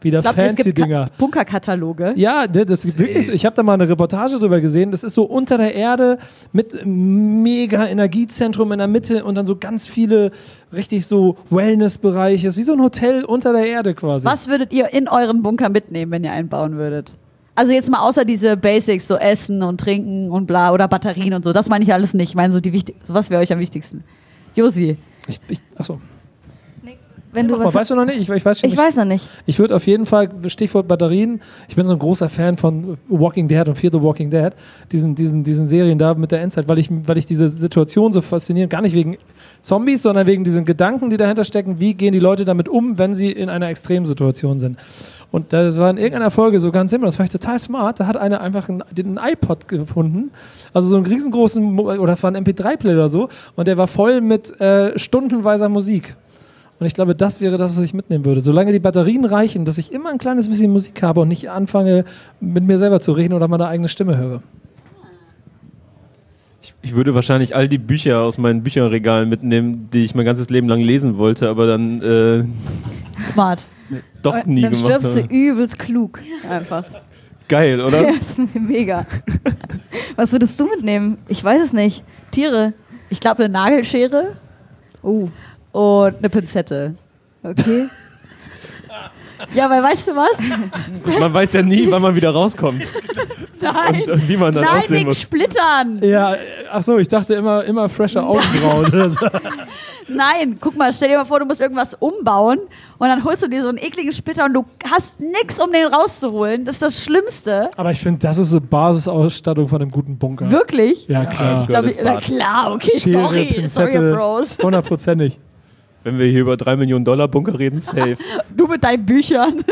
wieder es fancy gibt Dinger. Ka- Bunkerkataloge? Ja, ne, das ist wirklich. so. Ich habe da mal eine Reportage drüber gesehen. Das ist so unter der Erde mit mega Energiezentrum in der Mitte und dann so ganz viele richtig so Wellnessbereiche. Ist Wie so ein Hotel unter der Erde quasi. Was würdet ihr in euren Bunker mitnehmen, wenn ihr einen bauen würdet? Also jetzt mal außer diese Basics, so Essen und Trinken und bla oder Batterien und so. Das meine ich alles nicht. Ich meine so die wichtig so was wäre euch am wichtigsten? Josi. Ich, ich, achso. Wenn du mal, was weißt du noch nicht? Ich, ich weiß schon ich nicht. weiß noch nicht. Ich würde auf jeden Fall, Stichwort Batterien, ich bin so ein großer Fan von Walking Dead und Fear the Walking Dead, diesen, diesen, diesen Serien da mit der Endzeit, weil ich, weil ich diese Situation so faszinierend, gar nicht wegen Zombies, sondern wegen diesen Gedanken, die dahinter stecken, wie gehen die Leute damit um, wenn sie in einer Extremsituation sind. Und das war in irgendeiner Folge so ganz simpel, das fand ich total smart, da hat einer einfach einen, den iPod gefunden, also so einen riesengroßen, oder war ein MP3-Player oder so, und der war voll mit äh, stundenweiser Musik. Und ich glaube, das wäre das, was ich mitnehmen würde. Solange die Batterien reichen, dass ich immer ein kleines bisschen Musik habe und nicht anfange, mit mir selber zu reden oder meine eigene Stimme höre. Ich, ich würde wahrscheinlich all die Bücher aus meinen Bücherregalen mitnehmen, die ich mein ganzes Leben lang lesen wollte, aber dann äh, Smart. doch nie Dann gemacht stirbst du übelst klug. Einfach. Geil, oder? Ja, das ist mega. Was würdest du mitnehmen? Ich weiß es nicht. Tiere. Ich glaube eine Nagelschere Oh, und eine Pinzette. okay. Ja, weil weißt du was? Man weiß ja nie, wann man wieder rauskommt Nein. und äh, wie man dann Nein, aussehen wegen muss. Splittern. Ja, ach so, ich dachte immer, immer fresher Augenbrauen oder so. Nein, guck mal, stell dir mal vor, du musst irgendwas umbauen und dann holst du dir so einen ekligen Splitter und du hast nichts, um den rauszuholen. Das ist das Schlimmste. Aber ich finde, das ist so Basisausstattung von einem guten Bunker. Wirklich? Ja, klar. Ich glaube, ins na klar, okay, Schere, sorry, sorry, Pinzette, Bros. hundertprozentig. Wenn wir hier über 3 Millionen Dollar Bunker reden, safe. Du mit deinen Büchern.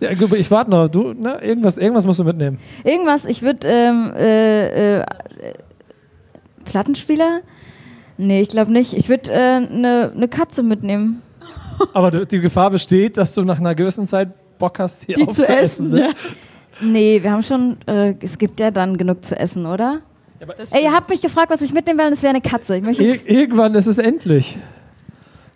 Ja, gut, ich warte noch. Du, ne, irgendwas, irgendwas musst du mitnehmen. Irgendwas, ich würde ähm, äh, äh, Plattenspieler? Nee, ich glaube nicht. Ich würde eine äh, ne, ne Katze mitnehmen. Aber die Gefahr besteht, dass du nach einer gewissen Zeit Bock hast, die, Die zu aufzuessen. essen. ne? Ja. Nee, wir haben schon, äh, es gibt ja dann genug zu essen, oder? Ey, ihr habt mich gefragt, was ich mitnehmen will, und es wäre eine Katze. Ich möchte Ir irgendwann ist es endlich.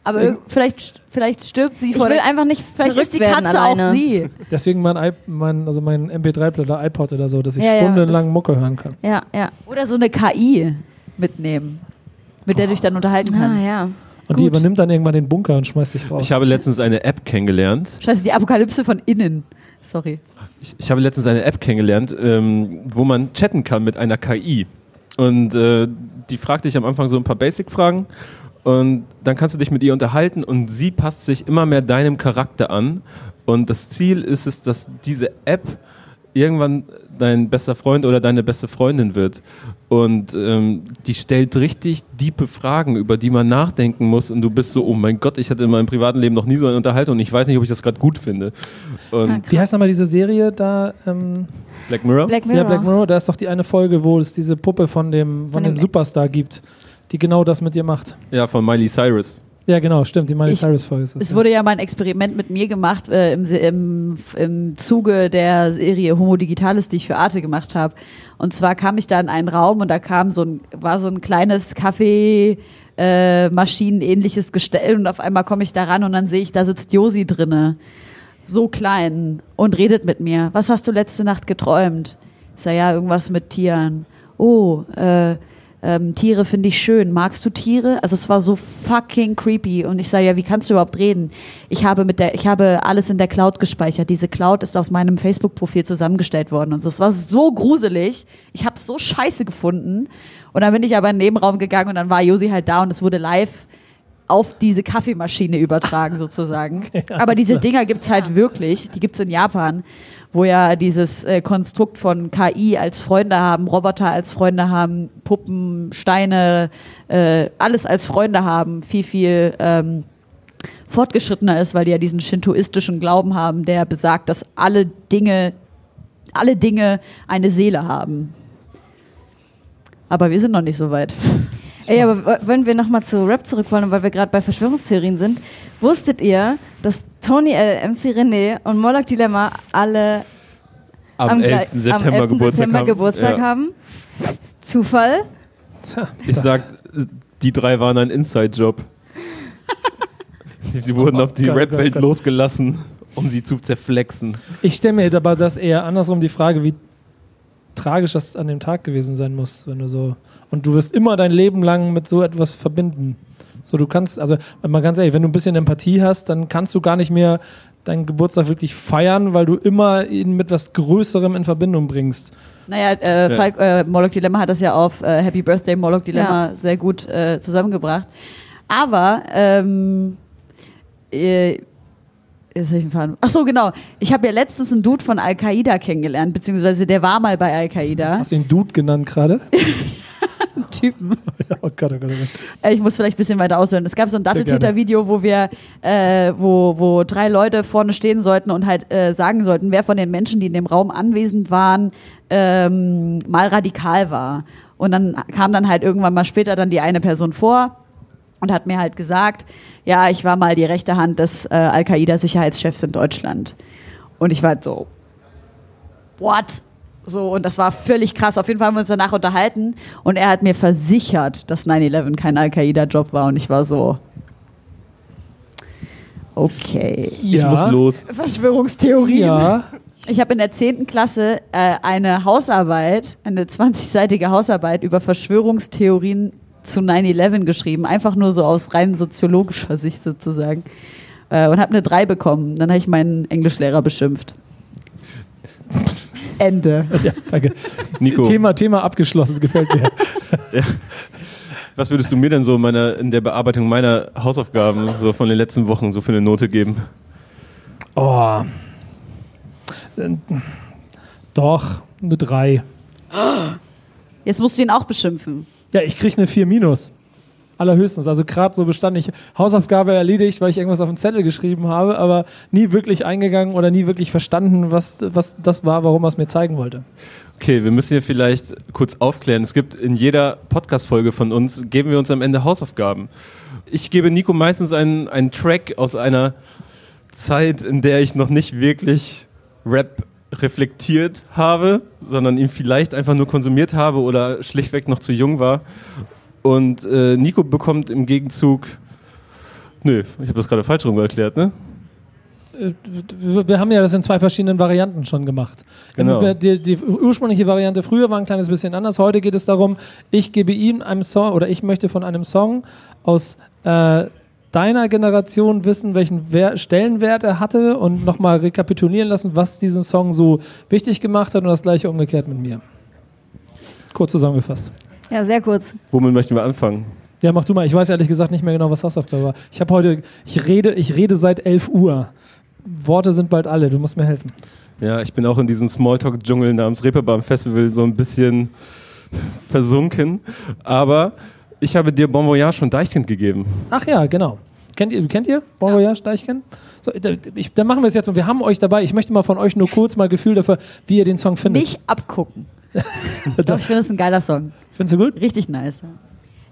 Aber vielleicht, vielleicht stirbt sie ich vor will der einfach nicht Vielleicht ist die Katze alleine. auch sie. Deswegen mein, mein, also mein MP3-Player oder iPod oder so, dass ich Ja, ja, stundenlang das- Mucke hören kann. Ja, ja. Oder so eine KI mitnehmen, mit der du dich dann unterhalten Ah, kannst. ja. Und die Gut. übernimmt dann irgendwann den Bunker und schmeißt dich raus. Ich habe letztens eine App kennengelernt. Scheiße, die Apokalypse von innen. Sorry. Ich, ich habe letztens eine App kennengelernt, ähm, wo man chatten kann mit einer KI. Und äh, die fragt dich am Anfang so ein paar Basic-Fragen. Und dann kannst du dich mit ihr unterhalten und sie passt sich immer mehr deinem Charakter an. Und das Ziel ist es, dass diese App irgendwann dein bester Freund oder deine beste Freundin wird. Und ähm, die stellt richtig diepe Fragen, über die man nachdenken muss. Und du bist so, oh mein Gott, ich hatte in meinem privaten Leben noch nie so eine Unterhaltung und ich weiß nicht, ob ich das gerade gut finde. Und Wie heißt nochmal diese Serie da? Ähm, Black Mirror? Black Mirror. ja, Black Mirror, da ist doch die eine Folge, wo es diese Puppe von dem, von Von dem dem- Superstar gibt, die genau das mit dir macht. Ja, von Miley Cyrus. Ja, genau, stimmt, die Miley Cyrus-Folge ist das. Es ja. wurde ja mal ein Experiment mit mir gemacht äh, im, im, im Zuge der Serie Homo Digitalis, die ich für Arte gemacht habe. Und zwar kam ich da in einen Raum und da kam so ein, war so ein kleines Kaffee, äh, Maschinenähnliches Gestell und auf einmal komme ich da ran und dann sehe ich, da sitzt Josi drinne. So klein und redet mit mir. Was hast du letzte Nacht geträumt? Ich sage, ja, irgendwas mit Tieren. Oh, äh, ähm, Tiere finde ich schön. Magst du Tiere? Also es war so fucking creepy. Und ich sage, ja, wie kannst du überhaupt reden? Ich habe mit der, ich habe alles in der Cloud gespeichert. Diese Cloud ist aus meinem Facebook-Profil zusammengestellt worden. Und so. es war so gruselig. Ich habe es so scheiße gefunden. Und dann bin ich aber in den Nebenraum gegangen und dann war Josi halt da und es wurde live auf diese Kaffeemaschine übertragen sozusagen. Aber diese Dinger gibt's halt wirklich, die gibt's in Japan, wo ja dieses äh, Konstrukt von KI als Freunde haben, Roboter als Freunde haben, Puppen, Steine, äh, alles als Freunde haben, viel, viel ähm, fortgeschrittener ist, weil die ja diesen shintoistischen Glauben haben, der besagt, dass alle Dinge, alle Dinge eine Seele haben. Aber wir sind noch nicht so weit. Ey, aber wenn wir nochmal zu Rap zurück wollen, weil wir gerade bei Verschwörungstheorien sind, wusstet ihr, dass Tony L., MC René und Moloch Dilemma alle Am, 11. gleich- September am 11. Geburtstag September haben. Geburtstag ja. haben? Zufall? Tja, Ich sag, die drei waren ein Inside-Job. Sie, sie wurden auf die Gott, Gott, Rap-Welt losgelassen, um sie zu zerflexen. Ich stelle mir aber das eher andersrum die Frage, wie tragisch das an dem Tag gewesen sein muss, wenn du so. Und du wirst immer dein Leben lang mit so etwas verbinden. So, du kannst, also mal ganz ehrlich, wenn du ein bisschen Empathie hast, dann kannst du gar nicht mehr deinen Geburtstag wirklich feiern, weil du immer ihn mit was Größerem in Verbindung bringst. Naja, äh, Ja. Falk, äh, Moloch Dilemma hat das ja auf äh, Happy Birthday Moloch Dilemma Ja. sehr gut äh, zusammengebracht. Aber, ähm, äh, jetzt ich einen Faden. Ach so, genau. Ich habe ja letztens einen Dude von Al-Qaida kennengelernt, beziehungsweise der war mal bei Al-Qaida. Hast du ihn Dude genannt gerade? Typen. Oh Gott, oh Gott, oh Gott. Äh, Ich muss vielleicht ein bisschen weiter ausholen. Es gab so ein. Datteltäter-Video, wo wir, äh, wo, wo drei Leute vorne stehen sollten und halt äh, sagen sollten, wer von den Menschen, die in dem Raum anwesend waren, ähm, mal radikal war. Und dann kam dann halt irgendwann mal später dann die eine Person vor und hat mir halt gesagt, ja, ich war mal die rechte Hand des äh, Al-Qaida-Sicherheitschefs in Deutschland. Und ich war halt so, what? So, und das war völlig krass. Auf jeden Fall haben wir uns danach unterhalten und er hat mir versichert, dass 9-11 kein Al-Qaida-Job war und ich war so, okay. Ich Ja. muss los. Verschwörungstheorien. Ja, Ich habe in der 10. Klasse äh, eine Hausarbeit, eine 20-seitige Hausarbeit über Verschwörungstheorien zu 9-11 geschrieben. Einfach nur so aus rein soziologischer Sicht sozusagen. Äh, und habe eine 3 bekommen. Dann habe ich meinen Englischlehrer beschimpft. Ende. ja, danke. Nico. Thema, Thema abgeschlossen, gefällt mir. Was würdest du mir denn so in, meiner, in der Bearbeitung meiner Hausaufgaben so von den letzten Wochen so für eine Note geben? Oh. Doch, eine 3. Jetzt musst du ihn auch beschimpfen. Ja, ich kriege eine 4 minus. allerhöchstens. Also gerade so bestand ich Hausaufgabe erledigt, weil ich irgendwas auf den Zettel geschrieben habe, aber nie wirklich eingegangen oder nie wirklich verstanden, was, was das war, warum er es mir zeigen wollte. Okay, wir müssen hier vielleicht kurz aufklären. Es gibt in jeder Podcast-Folge von uns, geben wir uns am Ende Hausaufgaben. Ich gebe Nico meistens einen, einen Track aus einer Zeit, in der ich noch nicht wirklich Rap reflektiert habe, sondern ihn vielleicht einfach nur konsumiert habe oder schlichtweg noch zu jung war. Und äh, Nico bekommt im Gegenzug. Nö, ich habe das gerade falsch rum erklärt, ne? Äh, wir haben ja das in zwei verschiedenen Varianten schon gemacht. Genau. Die, die ursprüngliche Variante früher war ein kleines bisschen anders. Heute geht es darum, ich gebe ihm einen Song oder ich möchte von einem Song aus äh, deiner Generation wissen, welchen Wer Stellenwert er hatte und nochmal rekapitulieren lassen, was diesen Song so wichtig gemacht hat und das gleiche umgekehrt mit mir. Kurz zusammengefasst. Ja, sehr kurz. Womit möchten wir anfangen? Ja, mach du mal. Ich weiß ehrlich gesagt nicht mehr genau, was Hausaufgabe war. Ich habe heute, ich rede, ich rede seit 11 Uhr. Worte sind bald alle, du musst mir helfen. Ja, ich bin auch in diesem Smalltalk-Dschungel namens Reeperbahn Festival so ein bisschen versunken. Aber ich habe dir Bon Voyage von Deichkind gegeben. Ach ja, genau. Kennt ihr, kennt ihr Bon Voyage, Deichkind? So, da, ich, dann machen wir es jetzt. Wir haben euch dabei. Ich möchte mal von euch nur kurz mal Gefühl dafür, wie ihr den Song findet. Nicht abgucken. Doch, ich finde es ein geiler Song. Findest du gut? Richtig nice.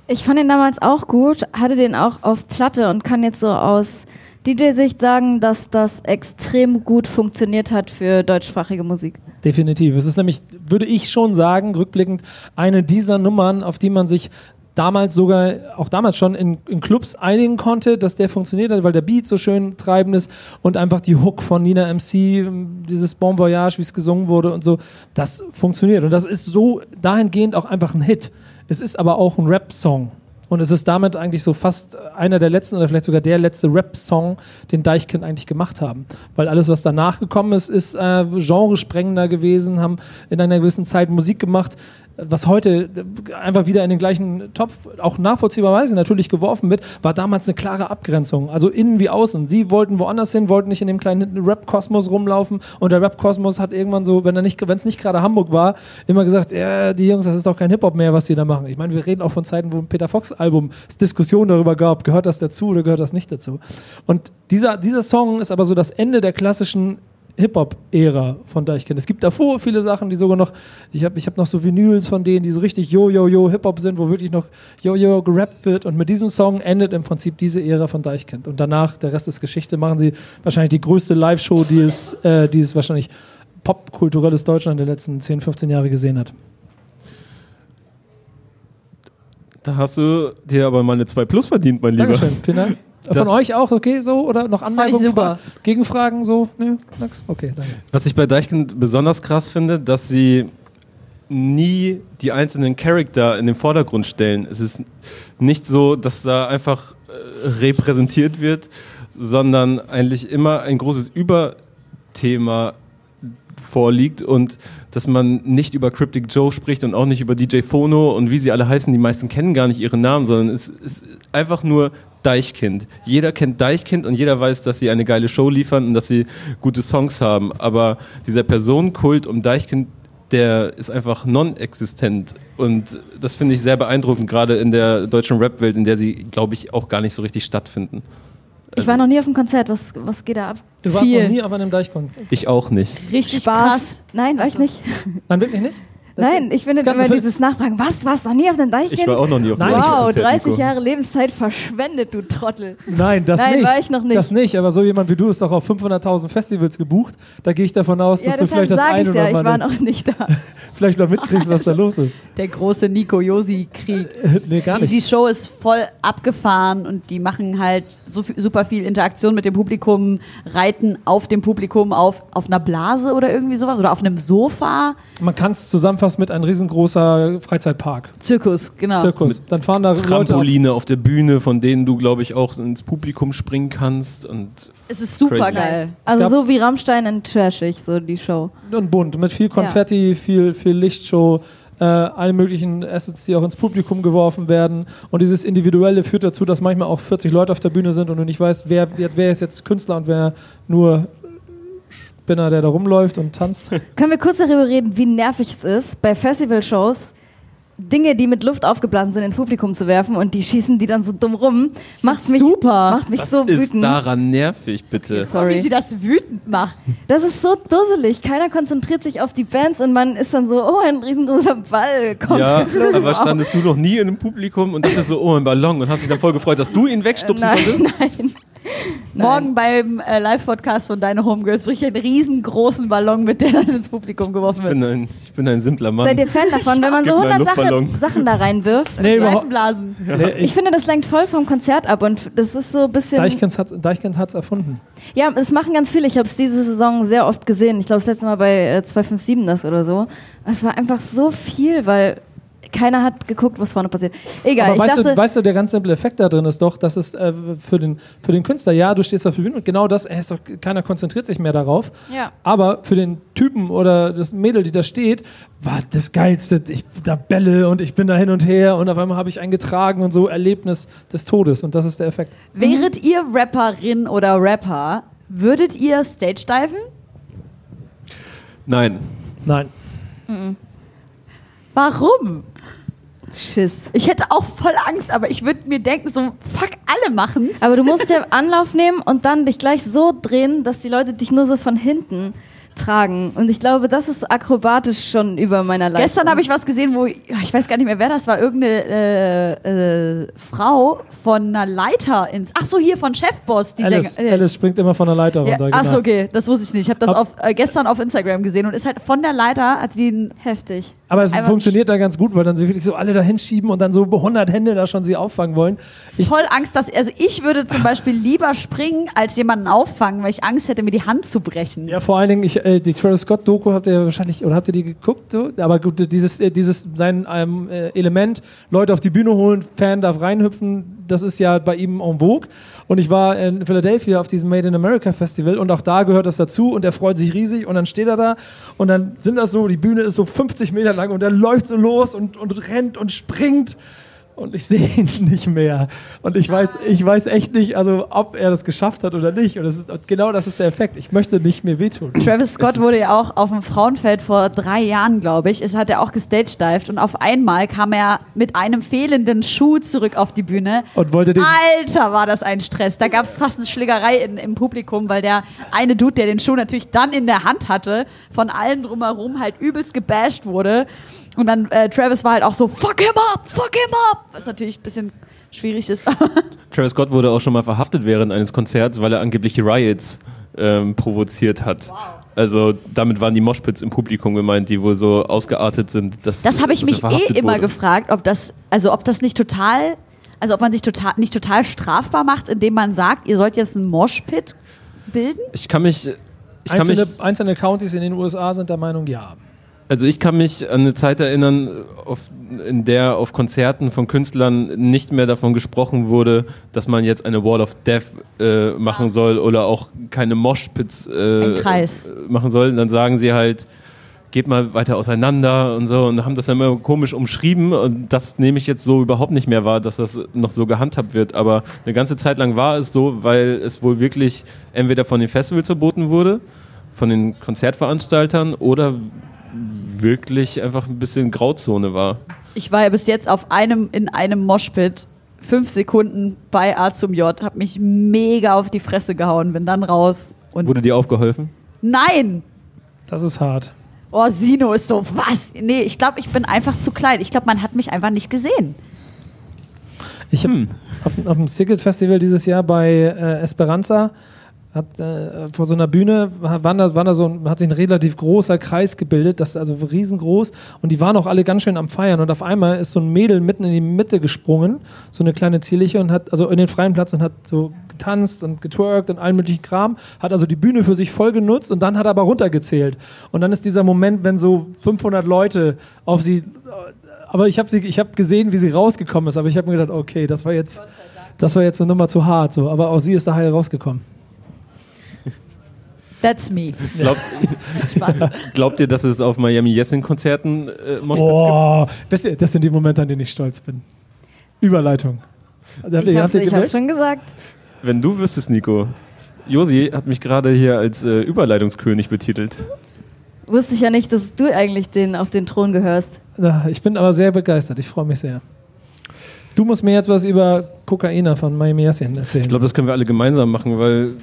Ich fand den damals auch gut, hatte den auch auf Platte und kann jetzt so aus DJ-Sicht sagen, dass das extrem gut funktioniert hat für deutschsprachige Musik. Definitiv. Es ist nämlich, würde ich schon sagen, rückblickend, eine dieser Nummern, auf die man sich damals sogar, auch damals schon in, in, Clubs einigen konnte, dass der funktioniert hat, weil der Beat so schön treibend ist und einfach die Hook von Nina MC, dieses Bon Voyage, wie es gesungen wurde und so, das funktioniert. Und das ist so dahingehend auch einfach ein Hit. Es ist aber auch ein Rap-Song. Und es ist damit eigentlich so fast einer der letzten oder vielleicht sogar der letzte Rap-Song, den Deichkind eigentlich gemacht haben. Weil alles, was danach gekommen ist, ist äh, genresprengender gewesen, haben in einer gewissen Zeit Musik gemacht, was heute einfach wieder in den gleichen Topf auch nachvollziehbarweise natürlich geworfen wird, war damals eine klare Abgrenzung. Also innen wie außen. Sie wollten woanders hin, wollten nicht in dem kleinen Rap-Kosmos rumlaufen und der Rap-Kosmos hat irgendwann so, wenn er nicht, wenn es nicht gerade Hamburg war, immer gesagt, ja, die Jungs, das ist doch kein Hip-Hop mehr, was die da machen. Ich meine, wir reden auch von Zeiten, wo ein Peter Fox-Album es Diskussionen darüber gab, gehört das dazu oder gehört das nicht dazu. Und dieser, dieser Song ist aber so das Ende der klassischen Hip-Hop-Ära von Deichkind. Es gibt davor viele Sachen, die sogar noch, ich habe ich hab noch so Vinyls von denen, die so richtig Yo-Yo-Yo Hip-Hop sind, wo wirklich noch Yo-Yo gerappt wird. Und mit diesem Song endet im Prinzip diese Ära von Deichkind. Und danach, der Rest ist Geschichte, machen sie wahrscheinlich die größte Live-Show, die es, äh, die es wahrscheinlich popkulturelles Deutschland der letzten 10, 15 Jahre gesehen hat. Da hast du dir aber mal eine 2 Plus verdient, mein Lieber. Dankeschön, vielen Dank. Von euch auch okay so oder noch Anmerkungen? super. Gegenfragen so? Nee, nix? Okay, danke. Was ich bei Deichkind besonders krass finde, dass sie nie die einzelnen Charakter in den Vordergrund stellen. Es ist nicht so, dass da einfach äh, repräsentiert wird, sondern eigentlich immer ein großes Überthema vorliegt und dass man nicht über Cryptic Joe spricht und auch nicht über DJ Phono und wie sie alle heißen. Die meisten kennen gar nicht ihren Namen, sondern es ist einfach nur Deichkind. Jeder kennt Deichkind und jeder weiß, dass sie eine geile Show liefern und dass sie gute Songs haben. Aber dieser Personenkult um Deichkind, der ist einfach non-existent. Und das finde ich sehr beeindruckend, gerade in der deutschen Rap-Welt, in der sie, glaube ich, auch gar nicht so richtig stattfinden. Also ich war noch nie auf dem Konzert. Was, was geht da ab? Du warst Viel. noch nie auf einem Deichkind? Ich auch nicht. Richtig Spaß. krass. Nein, war ich nicht. Nein, wirklich nicht? Das Nein, ich finde immer dieses Nachfragen, was, was, noch nie auf dem Deichkind? Ich war auch noch nie auf dem Deichkind. Wow, 30 Jahre Lebenszeit verschwendet, du Trottel. Nein, das Nein, nicht. war ich noch nicht. Das nicht, aber so jemand wie du ist doch auf 500.000 Festivals gebucht. Da gehe ich davon aus, dass ja, du vielleicht das eine oder ja, andere... ich war noch nicht da. vielleicht mal mitkriegst, was da los ist. Der große Nico Josi-Krieg. nee, gar nicht. Die, die, Show ist voll abgefahren und die machen halt so viel, super viel Interaktion mit dem Publikum, reiten auf dem Publikum auf, auf einer Blase oder irgendwie sowas oder auf einem Sofa. Man kann es zusammenfassen mit einem riesengroßer Freizeitpark. Zirkus, genau. Zirkus. Dann fahren da Trampoline auf, auf, der Bühne, von denen du, glaube ich, auch ins Publikum springen kannst. Und es ist super geil. Also so wie Rammstein in Trashig, so die Show. Und bunt, mit viel Konfetti, ja. viel, viel Lichtshow. Äh, alle möglichen Assets, die auch ins Publikum geworfen werden. Und dieses Individuelle führt dazu, dass manchmal auch 40 Leute auf der Bühne sind und du nicht weißt, wer, wer ist jetzt Künstler und wer nur Spinner, der da rumläuft und tanzt. Können wir kurz darüber reden, wie nervig es ist, bei Festivalshows Dinge, die mit Luft aufgeblasen sind, ins Publikum zu werfen und die schießen die dann so dumm rum, macht mich, super. macht mich Was so ist wütend. daran nervig, bitte? Wie Sorry. sie das wütend macht. Das ist so dusselig. Keiner konzentriert sich auf die Bands und man ist dann so, oh, ein riesengroßer Ball kommt Ja, aber standest du noch nie in einem Publikum und dachtest so, oh, ein Ballon und hast dich dann voll gefreut, dass du ihn wegstupsen Nein, konntest? nein. Morgen beim äh, Live-Podcast von Deine Homegirls ich einen riesengroßen Ballon, mit der dann ins Publikum geworfen Ich wird. bin ein, ich bin ein simpler Mann. Seid ihr Fan davon, wenn man so Gib mir einen 100 Sache. Sachen da reinwirft? Nee, überhaupt. Seifenblasen. Nee, Ich ich, finde, das lenkt voll vom Konzert ab und das ist so ein bisschen. Deichkind hat Deichkind hat's erfunden. Ja, es machen ganz viele. Ich habe es diese Saison sehr oft gesehen. Ich glaube, das letzte Mal bei äh, 257 das oder so. Es war einfach so viel, weil keiner hat geguckt, was vorne passiert. Egal, Aber ich weißt, dachte, du, weißt du, der ganz simple Effekt da drin ist doch, dass es äh, für, den, für den Künstler, ja, du stehst auf der Bühne und genau das, ey, ist doch, keiner konzentriert sich mehr darauf. Ja. Aber für den Typen oder das Mädel, die da steht, war das Geilste. Ich da bälle und ich bin da hin und her und auf einmal habe ich einen getragen und so Erlebnis des Todes. Und das ist der Effekt. Wäret ihr Rapperin oder Rapper, würdet ihr Stage diven? Nein. Nein. Warum? Schiss. Ich hätte auch voll Angst, aber ich würde mir denken, so, fuck, alle machen. Aber du musst ja Anlauf nehmen und dann dich gleich so drehen, dass die Leute dich nur so von hinten tragen. Und ich glaube, das ist akrobatisch schon über meiner Leistung. Gestern habe ich was gesehen, wo, ich weiß gar nicht mehr, wer das war, irgendeine äh, äh, Frau von einer Leiter ins, ach so, hier von Chefboss, die Alice, Sänger- äh, Alice springt immer von der Leiter Ja, runter. ach so, genau. okay, das wusste ich nicht. Ich habe das Ab- auf, äh, gestern auf Instagram gesehen und ist halt von der Leiter, hat sie einen Heftig. Aber es Einfach funktioniert da ganz gut, weil dann sie wirklich so alle da hinschieben und dann so 100 Hände da schon sie auffangen wollen. Ich, voll Angst, dass, also ich würde zum Beispiel lieber springen, als jemanden auffangen, weil ich Angst hätte, mir die Hand zu brechen. Ja, vor allen Dingen, ich, äh, die Travis Scott-Doku habt ihr wahrscheinlich, oder habt ihr die geguckt? So? Aber gut, dieses, äh, dieses sein ähm, äh, Element, Leute auf die Bühne holen, Fan darf reinhüpfen, das ist ja bei ihm en vogue. Und ich war in Philadelphia auf diesem Made in America Festival und auch da gehört das dazu und er freut sich riesig und dann steht er da und dann sind das so, die Bühne ist so 50 Meter lang und er läuft so los und, und rennt und springt. Und ich sehe ihn nicht mehr. Und ich weiß, ich weiß echt nicht, also ob er das geschafft hat oder nicht. Und das ist genau das ist der Effekt. Ich möchte nicht mehr wehtun. Travis Scott wurde ja auch auf dem Frauenfeld vor drei Jahren, glaube ich, es hat er auch gestagedived und auf einmal kam er mit einem fehlenden Schuh zurück auf die Bühne. Und wollte den. Alter, war das ein Stress. Da gab es fast eine Schlägerei in, im Publikum, weil der eine Dude, der den Schuh natürlich dann in der Hand hatte, von allen drumherum halt übelst gebasht wurde. Und dann äh, Travis war halt auch so, fuck him up, fuck him up. Was natürlich ein bisschen schwierig ist. Travis Scott wurde auch schon mal verhaftet während eines Konzerts, weil er angeblich Riots ähm, provoziert hat. Also damit waren die Moshpits im Publikum gemeint, die wohl so ausgeartet sind, dass Das habe ich mich eh immer wurde. gefragt, ob das, also ob das nicht total, also ob man sich total, nicht total strafbar macht, indem man sagt, ihr sollt jetzt einen Moshpit bilden. Ich kann mich, ich kann Einzelne, mich, einzelne Counties in den USA sind der Meinung, ja. Also ich kann mich an eine Zeit erinnern, auf, in der auf Konzerten von Künstlern nicht mehr davon gesprochen wurde, dass man jetzt eine Wall of Death äh, machen soll oder auch keine Moshpits äh, äh, machen soll. Dann sagen sie halt, geht mal weiter auseinander und so und haben das dann immer komisch umschrieben und das nehme ich jetzt so überhaupt nicht mehr wahr, dass das noch so gehandhabt wird. Aber eine ganze Zeit lang war es so, weil es wohl wirklich entweder von den Festivals verboten wurde, von den Konzertveranstaltern oder wirklich einfach ein bisschen Grauzone war. Ich war ja bis jetzt auf einem, in einem Moshpit, fünf Sekunden bei A zum J, hab mich mega auf die Fresse gehauen, bin dann raus und Wurde dir aufgeholfen? nein! Das ist hart. Oh, Sino ist so, was? Nee, ich glaube, ich bin einfach zu klein. Ich glaube, man hat mich einfach nicht gesehen. Ich habe Hm. auf, auf dem Sicket Festival dieses Jahr bei äh, Esperanza hat äh, vor so einer Bühne waren da, waren da so, hat sich ein relativ großer Kreis gebildet, das also riesengroß und die waren auch alle ganz schön am Feiern und auf einmal ist so ein Mädel mitten in die Mitte gesprungen, so eine kleine Zierliche und hat also in den freien Platz und hat so getanzt und getwerkt und allen möglichen Kram, hat also die Bühne für sich voll genutzt und dann hat er aber runtergezählt und dann ist dieser Moment, wenn so 500 Leute auf sie aber ich habe sie, ich habe gesehen, wie sie rausgekommen ist. Aber ich habe mir gedacht, okay, das war jetzt, das war jetzt eine Nummer zu hart. So, aber auch sie ist da heil rausgekommen. That's me. Glaubst, glaubt ihr, dass es auf Miami Yessin Konzerten äh, Moshpits gibt? Boah, das, das sind die Momente, an denen ich stolz bin. Überleitung. Also, Ich hab's, ich hab's schon gesagt. Wenn du wüsstest, Nico. Josi hat mich gerade hier als äh, Überleitungskönig betitelt. Wusste ich ja nicht, dass du eigentlich den auf den Thron gehörst. Na, Ich bin aber sehr begeistert. Ich freue mich sehr. Du musst mir jetzt was über Kokaina von Miami Yassin erzählen. Ich glaube, das können wir alle gemeinsam machen, weil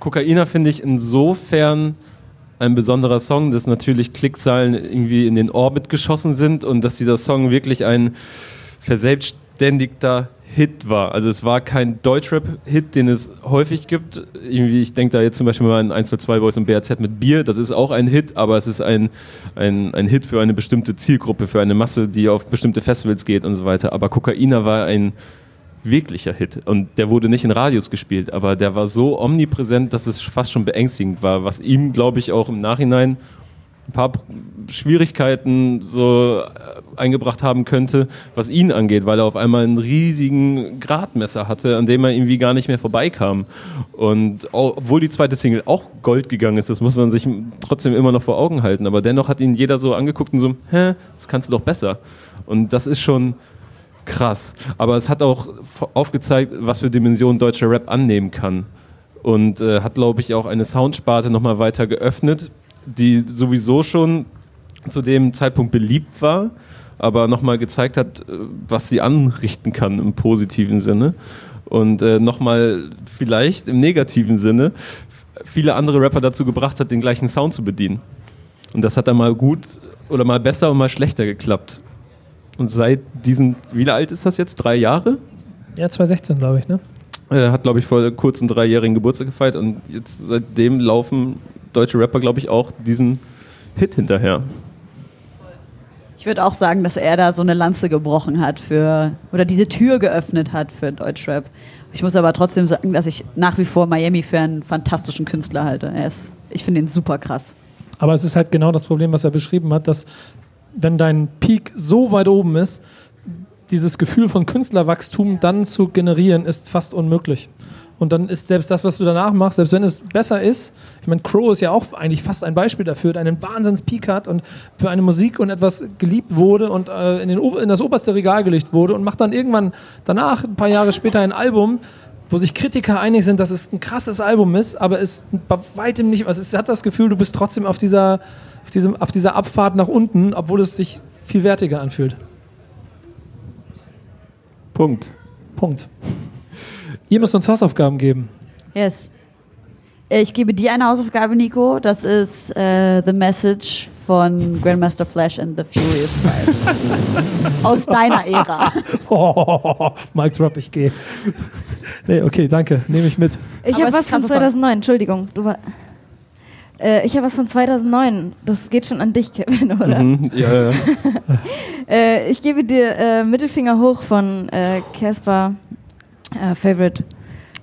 Kokaina finde ich insofern ein besonderer Song, dass natürlich Klickzahlen irgendwie in den Orbit geschossen sind und dass dieser Song wirklich ein verselbstständigter Hit war. Also es war kein Deutschrap-Hit, den es häufig gibt. Irgendwie, ich denke da jetzt zum Beispiel mal an 1, 2, 2 Boys und BRZ mit Bier. Das ist auch ein Hit, aber es ist ein, ein, ein Hit für eine bestimmte Zielgruppe, für eine Masse, die auf bestimmte Festivals geht und so weiter. Aber Kokaina war ein wirklicher Hit. Und der wurde nicht in Radios gespielt, aber der war so omnipräsent, dass es fast schon beängstigend war, was ihm, glaube ich, auch im Nachhinein ein paar Schwierigkeiten so äh, eingebracht haben könnte, was ihn angeht, weil er auf einmal einen riesigen Gradmesser hatte, an dem er irgendwie gar nicht mehr vorbeikam. Und obwohl die zweite Single auch Gold gegangen ist, das muss man sich trotzdem immer noch vor Augen halten, aber dennoch hat ihn jeder so angeguckt und so, hä, das kannst du doch besser. Und das ist schon krass. Aber es hat auch aufgezeigt, was für Dimensionen deutscher Rap annehmen kann. Und äh, hat, glaube ich, auch eine Soundsparte nochmal weiter geöffnet, die sowieso schon zu dem Zeitpunkt beliebt war, aber nochmal gezeigt hat, äh, was sie anrichten kann im positiven Sinne. Und äh, nochmal vielleicht im negativen Sinne viele andere Rapper dazu gebracht hat, den gleichen Sound zu bedienen. Und das hat dann mal gut oder mal besser und mal schlechter geklappt. Und seit diesem, wie alt ist das jetzt? Drei Jahre? Ja, 2016, glaube ich, ne? Äh, hat, glaube ich, vor kurzem dreijährigen Geburtstag gefeiert und jetzt seitdem laufen deutsche Rapper, glaube ich, auch diesem Hit hinterher. Ich würde auch sagen, dass er da so eine Lanze gebrochen hat für, oder diese Tür geöffnet hat für Deutschrap. Ich muss aber trotzdem sagen, dass ich nach wie vor Miami für einen fantastischen Künstler halte. Er ist, ich finde ihn super krass. Aber es ist halt genau das Problem, was er beschrieben hat, dass wenn dein Peak so weit oben ist, dieses Gefühl von Künstlerwachstum dann zu generieren, ist fast unmöglich. Und dann ist selbst das, was du danach machst, selbst wenn es besser ist, ich meine, Crow ist ja auch eigentlich fast ein Beispiel dafür, der einen Wahnsinns-Peak hat und für eine Musik und etwas geliebt wurde und äh, in, den, in das oberste Regal gelegt wurde und macht dann irgendwann danach, ein paar Jahre später, ein Album, wo sich Kritiker einig sind, dass es ein krasses Album ist, aber es bei weitem nicht, also es hat das Gefühl, du bist trotzdem auf dieser, auf, diesem, auf dieser Abfahrt nach unten, obwohl es sich viel wertiger anfühlt. Punkt. Punkt. Ihr müsst uns Hausaufgaben geben. Yes. Ich gebe dir eine Hausaufgabe, Nico. Das ist äh, The Message von Grandmaster Flash and the Furious Five. Aus deiner Ära. Oh, Mike Drop, ich gehe. Nee, okay, danke. Nehme ich mit. Ich habe was von krasser Song. 2009, Entschuldigung. Du war, äh, ich habe was von 2009. Das geht schon an dich, Kevin, oder? Mhm, ja, ja. Äh, ich gebe dir äh, Mittelfinger hoch von äh, Casper, äh, Favorite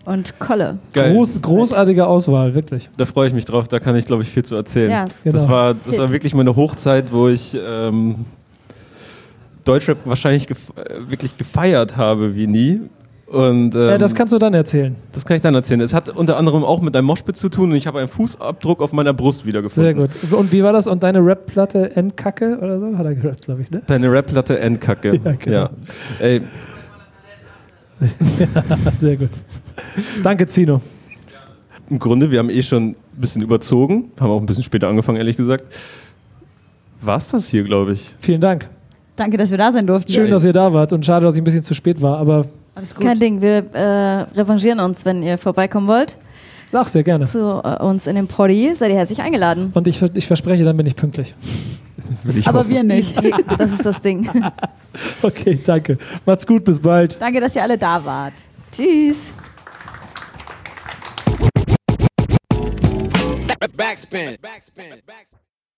und Kolle. Geil. Groß, großartige Auswahl, wirklich. Da freue ich mich drauf, da kann ich, glaube ich, viel zu erzählen. Ja. Das, Genau. war, das war wirklich meine Hochzeit, wo ich ähm, Deutschrap wahrscheinlich gef äh, wirklich gefeiert habe wie nie. Und, ähm, Ja, das kannst du dann erzählen. das kann ich dann erzählen. Es hat unter anderem auch mit einem Moshpit zu tun und ich habe einen Fußabdruck auf meiner Brust wiedergefunden. Sehr gut. Und wie war das? Und deine Rap-Platte Endkacke oder so? Hat er gehört, glaube ich, ne? Deine Rap-Platte Endkacke. Ja, genau. ja. Ey, Sehr gut. Danke, Zino. Im Grunde, wir haben eh schon ein bisschen überzogen, haben auch ein bisschen später angefangen, ehrlich gesagt. War's das hier, glaube ich. Vielen Dank. Danke, dass wir da sein durften. Schön, dass ihr da wart und schade, dass ich ein bisschen zu spät war, aber Alles gut. Kein Ding, wir äh, revanchieren uns, wenn ihr vorbeikommen wollt. sag sehr gerne. Zu äh, uns in dem Poddy seid ihr herzlich eingeladen. Und ich, ich verspreche, dann bin ich pünktlich. Ich Aber hoffen. wir nicht. Das ist das Ding. Okay, danke. Macht's gut, bis bald. Danke, dass ihr alle da wart. Tschüss. Backspin. Backspin. Backspin.